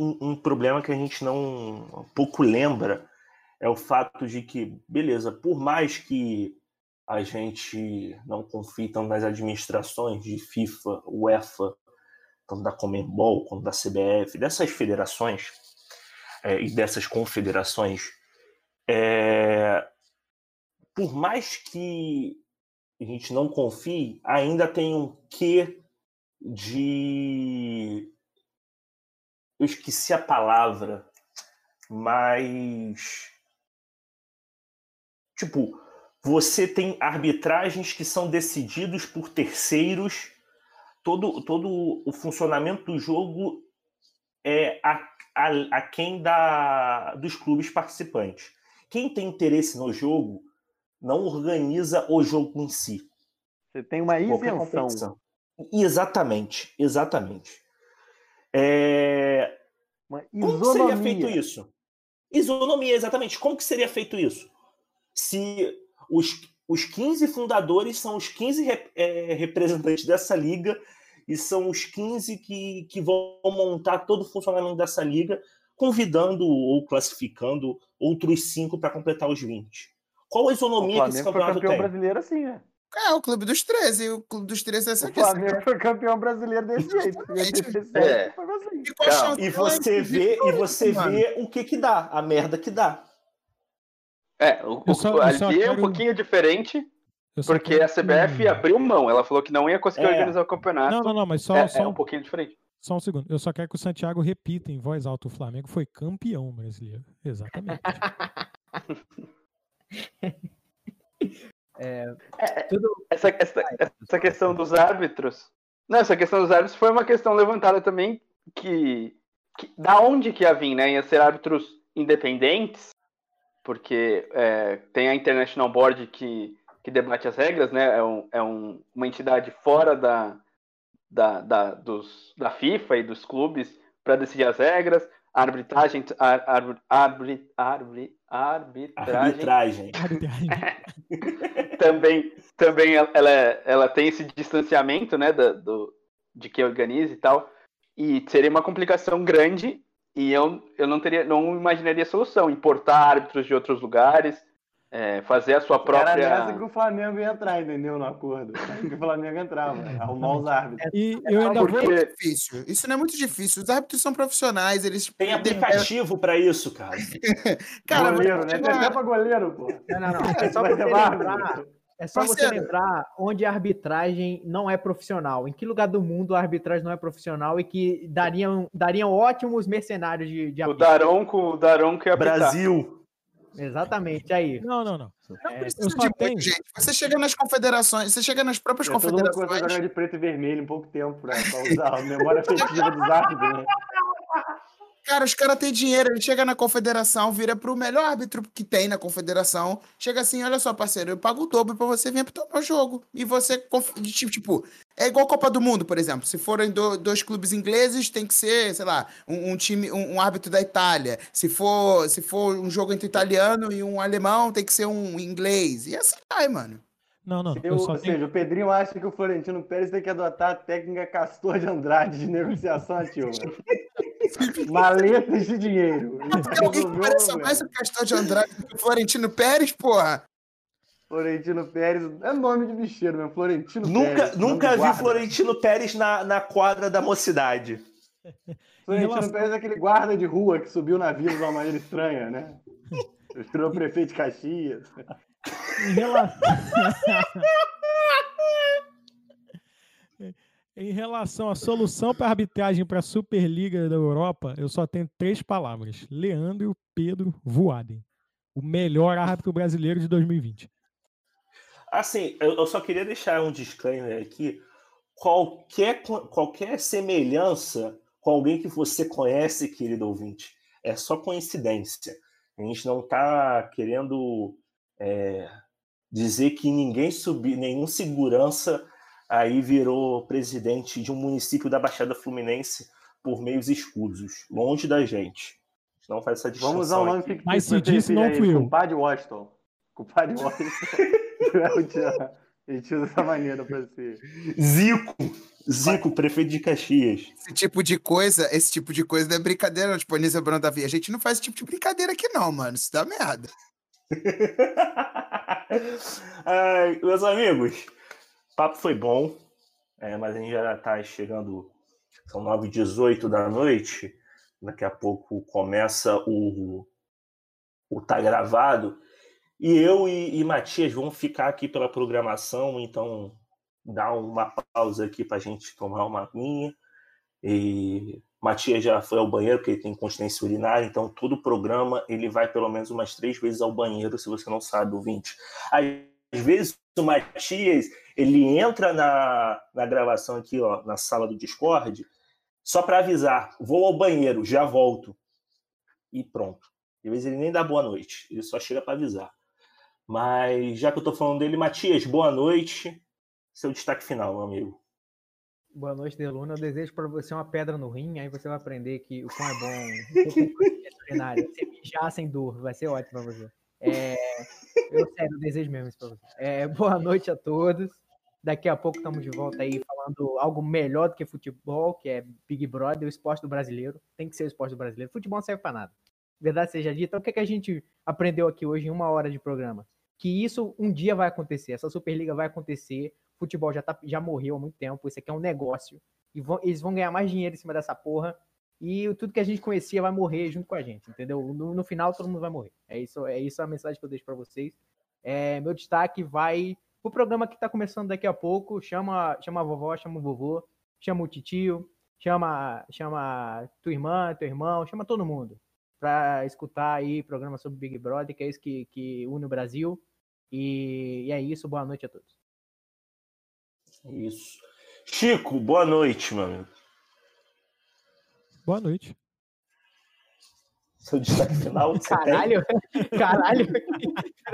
um, um, problema que a gente não pouco lembra é o fato de que, beleza, por mais que a gente não confie tanto nas administrações de FIFA, UEFA, tanto da Comembol, quanto da CBF, dessas federações é, e dessas confederações, é, por mais que a gente não confie, ainda tem um quê de. Eu esqueci a palavra, mas. Tipo, você tem arbitragens que são decididos por terceiros, todo, todo o funcionamento do jogo é a, a, a quem da, dos clubes participantes. Quem tem interesse no jogo não organiza o jogo em si. Você tem uma isenção. Exatamente, exatamente. É... Como seria feito isso? Isonomia, exatamente. Como que seria feito isso? Se os, os 15 fundadores são os 15 rep, é, representantes dessa liga e são os 15 que, que vão montar todo o funcionamento dessa liga, convidando ou classificando outros cinco para completar os 20. Qual a isonomia que esse campeonato foi campeão tem? brasileiro assim, né? É, o Clube dos 13. O Clube dos 13 é essa O Flamengo foi campeão brasileiro desse jeito. é. assim. E, você vê, e você vê o que que dá, a merda que dá. É, o, só, ali quero... é um pouquinho diferente, porque quero... a CBF abriu mão. Ela falou que não ia conseguir é. organizar o campeonato. Não, não, não, mas só, é, só é um pouquinho diferente. Só um segundo. Eu só quero que o Santiago repita em voz alta: o Flamengo foi campeão brasileiro. Exatamente. É, é, tudo... essa, essa, essa questão dos árbitros. Não, essa questão dos árbitros foi uma questão levantada também que, que da onde que ia vir, né? Ia ser árbitros independentes, porque é, tem a International Board que, que debate as regras, né? É, um, é um, uma entidade fora da, da, da, dos, da FIFA e dos clubes para decidir as regras. A arbitragem, ar, ar, arbri, arbitragem, arbitragem. também, também ela, ela tem esse distanciamento, né, do, do, de quem organiza e tal, e seria uma complicação grande e eu, eu não teria, não imaginaria solução, importar árbitros de outros lugares, é, fazer a sua própria. Era nessa que o Flamengo ia entrar, entendeu? No acordo. que o Flamengo entrava, arrumar os árbitros. E eu ainda Porque... vou. É difícil. Isso não é muito difícil. Os árbitros são profissionais, eles. Tem aplicativo para isso, cara. cara, goleiro, né? Tem até pra goleiro, pô. Não, não, não. É só você lembrar. É só você lembrar onde a arbitragem não é profissional. Em que lugar do mundo a arbitragem não é profissional e que dariam, dariam ótimos mercenários de, de O Daronco, o Daronco é Brasil. Exatamente, aí. Não, não, não. Não é, precisa de muito, gente. Você chega nas confederações, você chega nas próprias é, confederações. Todo mundo jogar de preto e vermelho em pouco tempo pra, pra usar a memória afetiva dos árbitros, né? Cara, os caras têm dinheiro, ele chega na confederação, vira pro melhor árbitro que tem na confederação, chega assim, olha só, parceiro, eu pago o dobro pra você vir pro meu jogo. E você, tipo, é igual Copa do Mundo, por exemplo. Se forem do, dois clubes ingleses, tem que ser, sei lá, um, um time, um, um, árbitro da Itália. Se for, se for um jogo entre italiano e um alemão, tem que ser um inglês. E assim vai, mano. Não, não. Eu, ou seja, o Pedrinho acha que o Florentino Pérez tem que adotar a técnica Castor de Andrade de negociação ativa. Maletas de dinheiro. Alguém que pareça mais o Castor de Andrade do que o Florentino Pérez, porra. Florentino Pérez é nome de bicheiro mesmo, Florentino nunca, Pérez. Nunca vi Florentino Pérez na, na quadra da mocidade. Florentino relação... Pérez é aquele guarda de rua que subiu na vila de uma maneira estranha, né? Virou prefeito de Caxias. Em relação... Em relação à solução para arbitragem para a Superliga da Europa, eu só tenho três palavras: Leandro Pedro Voaden, o melhor árbitro brasileiro de 2020. Assim, eu só queria deixar um disclaimer aqui. Qualquer, qualquer semelhança com alguém que você conhece, querido ouvinte, é só coincidência. A gente não está querendo é, dizer que ninguém subiu, nenhum segurança aí virou presidente de um município da Baixada Fluminense por meios escusos, longe da gente. Não faz essa distinção. Vamos usar o nome fictício. Mas se disse, não fui eu. Compadre Washington. Compadre Washington. A gente usa essa maneira para ser. Zico. Zico, prefeito de Caxias. Esse tipo de coisa, esse tipo de coisa não é brincadeira, tipo, Anísio Bruno Davi. A gente não faz esse tipo de brincadeira aqui, não, mano. Isso dá merda. Ai, meus amigos, papo foi bom, é, mas a gente já está chegando, são 9h18 da noite, daqui a pouco começa o, o Tá Gravado, e eu e, e Matias vamos ficar aqui pela programação, então dá uma pausa aqui para a gente tomar uma aguinha, e Matias já foi ao banheiro, porque ele tem continência urinária, então todo o programa ele vai pelo menos umas três vezes ao banheiro, se você não sabe, ouvinte. Às vezes Matias ele entra na, na gravação aqui, ó, na sala do Discord, só para avisar, vou ao banheiro, já volto. E pronto. Às vezes ele nem dá boa noite, ele só chega para avisar. Mas já que eu estou falando dele, Matias, boa noite. Seu destaque final, meu amigo. Boa noite, Deluna. Eu desejo para você uma pedra no rim, aí você vai aprender que o quão é bom. Você mijar sem dor, vai ser ótimo para você. É, eu sério, desejo mesmo isso pra você. É, boa noite a todos. Daqui a pouco estamos de volta aí falando algo melhor do que futebol, que é Big Brother, o esporte do brasileiro. Tem que ser o esporte do brasileiro. Futebol não serve para nada. Verdade seja dita. O que, é que a gente aprendeu aqui hoje em uma hora de programa? Que isso um dia vai acontecer. Essa Superliga vai acontecer. Futebol já, tá, já morreu há muito tempo. Isso aqui é um negócio. E vão, eles vão ganhar mais dinheiro em cima dessa porra e tudo que a gente conhecia vai morrer junto com a gente, entendeu? No, no final todo mundo vai morrer. É isso, é isso a mensagem que eu deixo para vocês. É, meu destaque vai o programa que está começando daqui a pouco. Chama, chama a vovó, chama o vovô, chama o titio, chama, chama tua irmã, teu irmão, chama todo mundo para escutar aí programa sobre Big Brother, que é isso que, que une o Brasil. E, e é isso. Boa noite a todos. Isso. Chico, boa noite, mano. Boa noite. Seu destaque final. Caralho, caralho.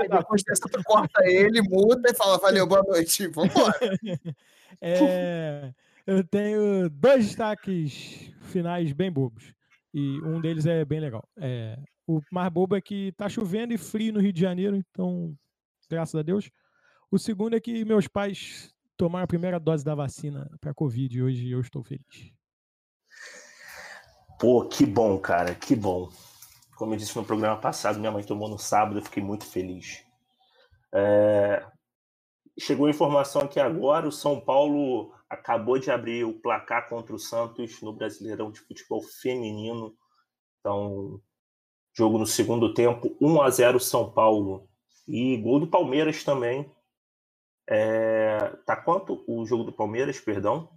depois dessa, tu corta ele, muda e fala, valeu, boa noite, vambora. É, eu tenho dois destaques finais bem bobos. E um deles é bem legal. É, o mais bobo é que tá chovendo e frio no Rio de Janeiro, então, graças a Deus. O segundo é que meus pais tomaram a primeira dose da vacina para Covid e hoje eu estou feliz. Pô, que bom, cara, que bom. Como eu disse no programa passado, minha mãe tomou no sábado, eu fiquei muito feliz. É... Chegou a informação aqui agora, o São Paulo acabou de abrir o placar contra o Santos no Brasileirão de Futebol Feminino. Então, jogo no segundo tempo, 1 a 0 São Paulo. E gol do Palmeiras também. É... Tá quanto o jogo do Palmeiras, perdão?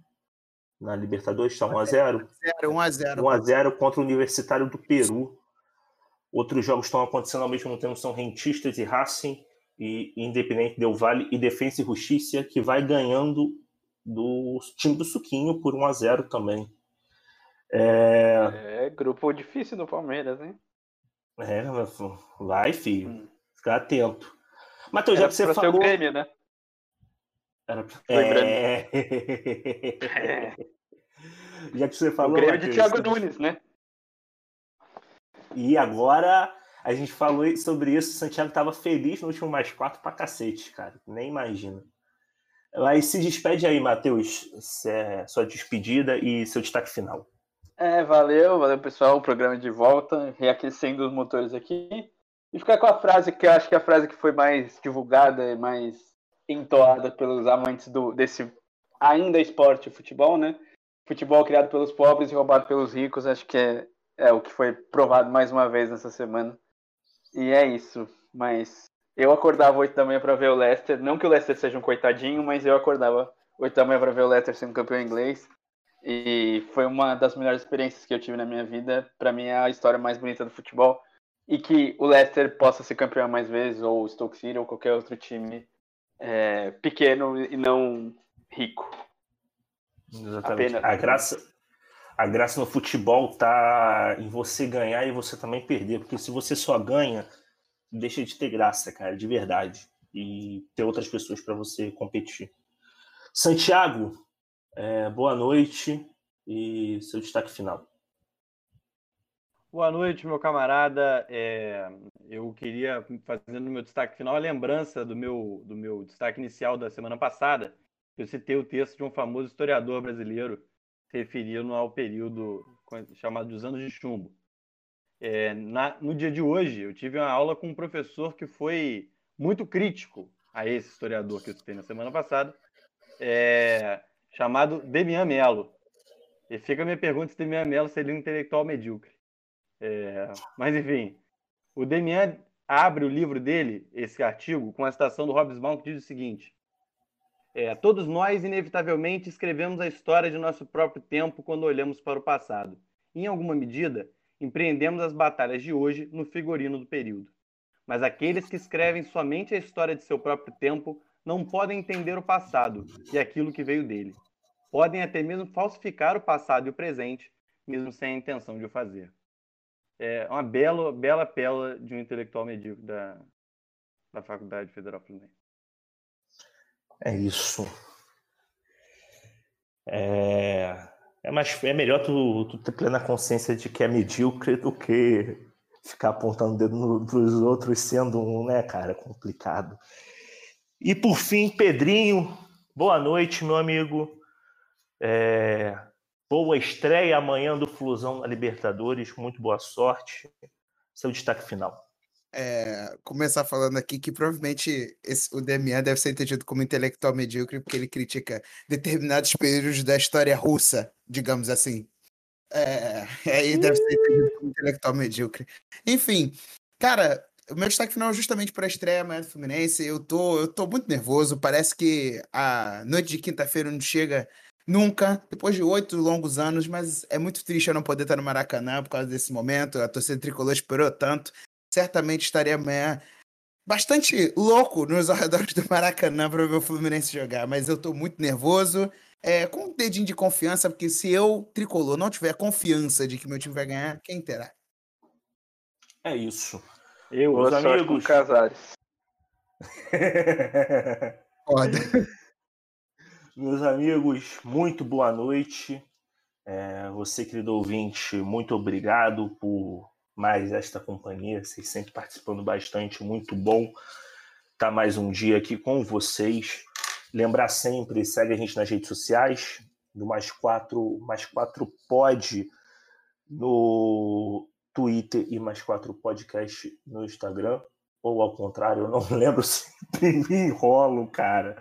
Na Libertadores está 1 a 0. 1 a 0. 1 a 0 contra o Universitário do Peru. Outros jogos estão acontecendo ao mesmo tempo, são Rentistas e Racing, e Independente Del Vale e Defensa e Justiça, que vai ganhando do time do Suquinho por 1 a 0 também. É, é grupo difícil do Palmeiras, hein? É, vai, filho. Hum. Fica atento. Matheus, já que você falou. Grêmio, né? Era... É... é... Já que você falou. O Grêmio de Thiago Nunes, né? E agora a gente falou sobre isso. O Santiago estava feliz no último mais quatro pra cacete, cara. Nem imagina. Mas se despede aí, Matheus. É sua despedida e seu destaque final. É, valeu, valeu pessoal. O programa de volta, reaquecendo os motores aqui. E ficar com a frase que eu acho que é a frase que foi mais divulgada e mais entoada pelos amantes do, desse ainda esporte futebol, né? Futebol criado pelos pobres e roubado pelos ricos. Acho que é é o que foi provado mais uma vez nessa semana. E é isso. Mas eu acordava oito da manhã para ver o Leicester. Não que o Leicester seja um coitadinho, mas eu acordava oito da manhã para ver o Leicester sendo campeão inglês. E foi uma das melhores experiências que eu tive na minha vida. Para mim é a história mais bonita do futebol. E que o Leicester possa ser campeão mais vezes, ou o Stoke City, ou qualquer outro time é, pequeno e não rico. Exatamente. Apenas. A graça, a graça no futebol tá em você ganhar e você também perder, porque se você só ganha, deixa de ter graça, cara, de verdade, e ter outras pessoas para você competir. Santiago, é, boa noite e seu destaque final. Boa noite, meu camarada. É, eu queria, fazendo meu destaque final, a lembrança do meu, do meu destaque inicial da semana passada. Eu citei o texto de um famoso historiador brasileiro, referindo ao período chamado dos anos de chumbo. É, na, no dia de hoje, eu tive uma aula com um professor que foi muito crítico a esse historiador que eu citei na semana passada, é, chamado Demian Mello. E fica a minha pergunta se Demian Mello seria um intelectual medíocre. É, mas, enfim, o Demian abre o livro dele, esse artigo, com a citação do Hobsbawm que diz o seguinte: é, todos nós, inevitavelmente, escrevemos a história de nosso próprio tempo quando olhamos para o passado. Em alguma medida, empreendemos as batalhas de hoje no figurino do período. Mas aqueles que escrevem somente a história de seu próprio tempo não podem entender o passado e aquilo que veio dele. Podem até mesmo falsificar o passado e o presente, mesmo sem a intenção de o fazer. É uma bela, bela pérola de um intelectual medíocre da, da Faculdade Federal Fluminense. É isso. É, é, mais, é melhor tu, tu ter plena consciência de que é medíocre do que ficar apontando o dedo para os outros sendo um, né, cara, complicado. E por fim, Pedrinho, boa noite, meu amigo. É, boa estreia amanhã do Flusão na Libertadores, muito boa sorte. Seu destaque final é, começar falando aqui que provavelmente esse, o Demian deve ser entendido como intelectual medíocre porque ele critica determinados períodos da história russa, digamos assim. É, aí deve ser entendido como intelectual medíocre. Enfim, cara, o meu destaque final é justamente para a estreia amanhã do Fluminense. Eu tô, eu tô muito nervoso. Parece que a noite de quinta-feira não chega nunca, depois de oito longos anos, mas é muito triste eu não poder estar no Maracanã por causa desse momento. A torcida tricolor esperou tanto certamente estaria amanhã bastante louco nos arredores do Maracanã para ver o Fluminense jogar, mas eu estou muito nervoso, é, com um dedinho de confiança, porque se eu, tricolor, não tiver confiança de que meu time vai ganhar, quem terá? É isso. Eu, Meus amigos. Casares. Foda. Meus amigos, muito boa noite. É, você, querido ouvinte, muito obrigado por mais esta companhia. Vocês sempre participando bastante, muito bom estar tá mais um dia aqui com vocês. Lembrar sempre, segue a gente nas redes sociais, do Mais Quatro, Mais Quatro Pod no Twitter e Mais Quatro Podcast no Instagram. Ou ao contrário, eu não lembro, sempre me enrolo, cara.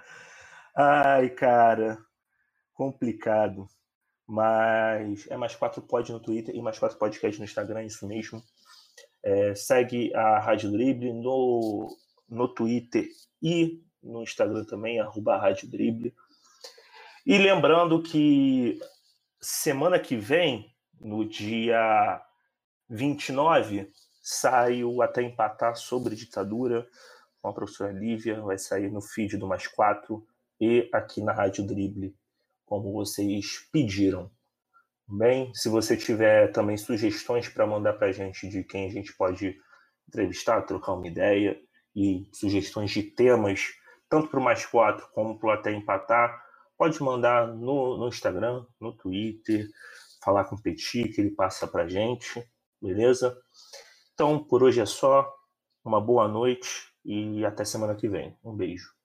Ai, cara, complicado. Mas é mais quatro pod no Twitter e mais quatro podcast no Instagram, isso mesmo. É, segue a Rádio Drible no, no Twitter e no Instagram também, arroba Rádio Drible. E lembrando que semana que vem, no dia 29, sai o Até Empatar sobre Ditadura com a professora Lívia, vai sair no feed do Mais Quatro e aqui na Rádio Drible, como vocês pediram. Bem, se você tiver também sugestões para mandar para a gente de quem a gente pode entrevistar, trocar uma ideia e sugestões de temas, tanto para o Mais Quatro como para o Até Empatar, pode mandar no, no Instagram, no Twitter, falar com o Petit, que ele passa para a gente, beleza? Então, por hoje é só. Uma boa noite e até semana que vem. Um beijo.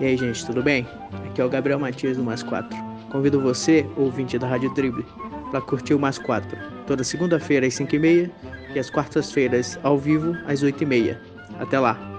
E aí, gente, tudo bem? Aqui é o Gabriel Matias do Mais 4. Convido você, ouvinte da Rádio Drible, para curtir o Mais 4, toda segunda-feira às 5h30 e às quartas-feiras ao vivo às 8h30. Até lá!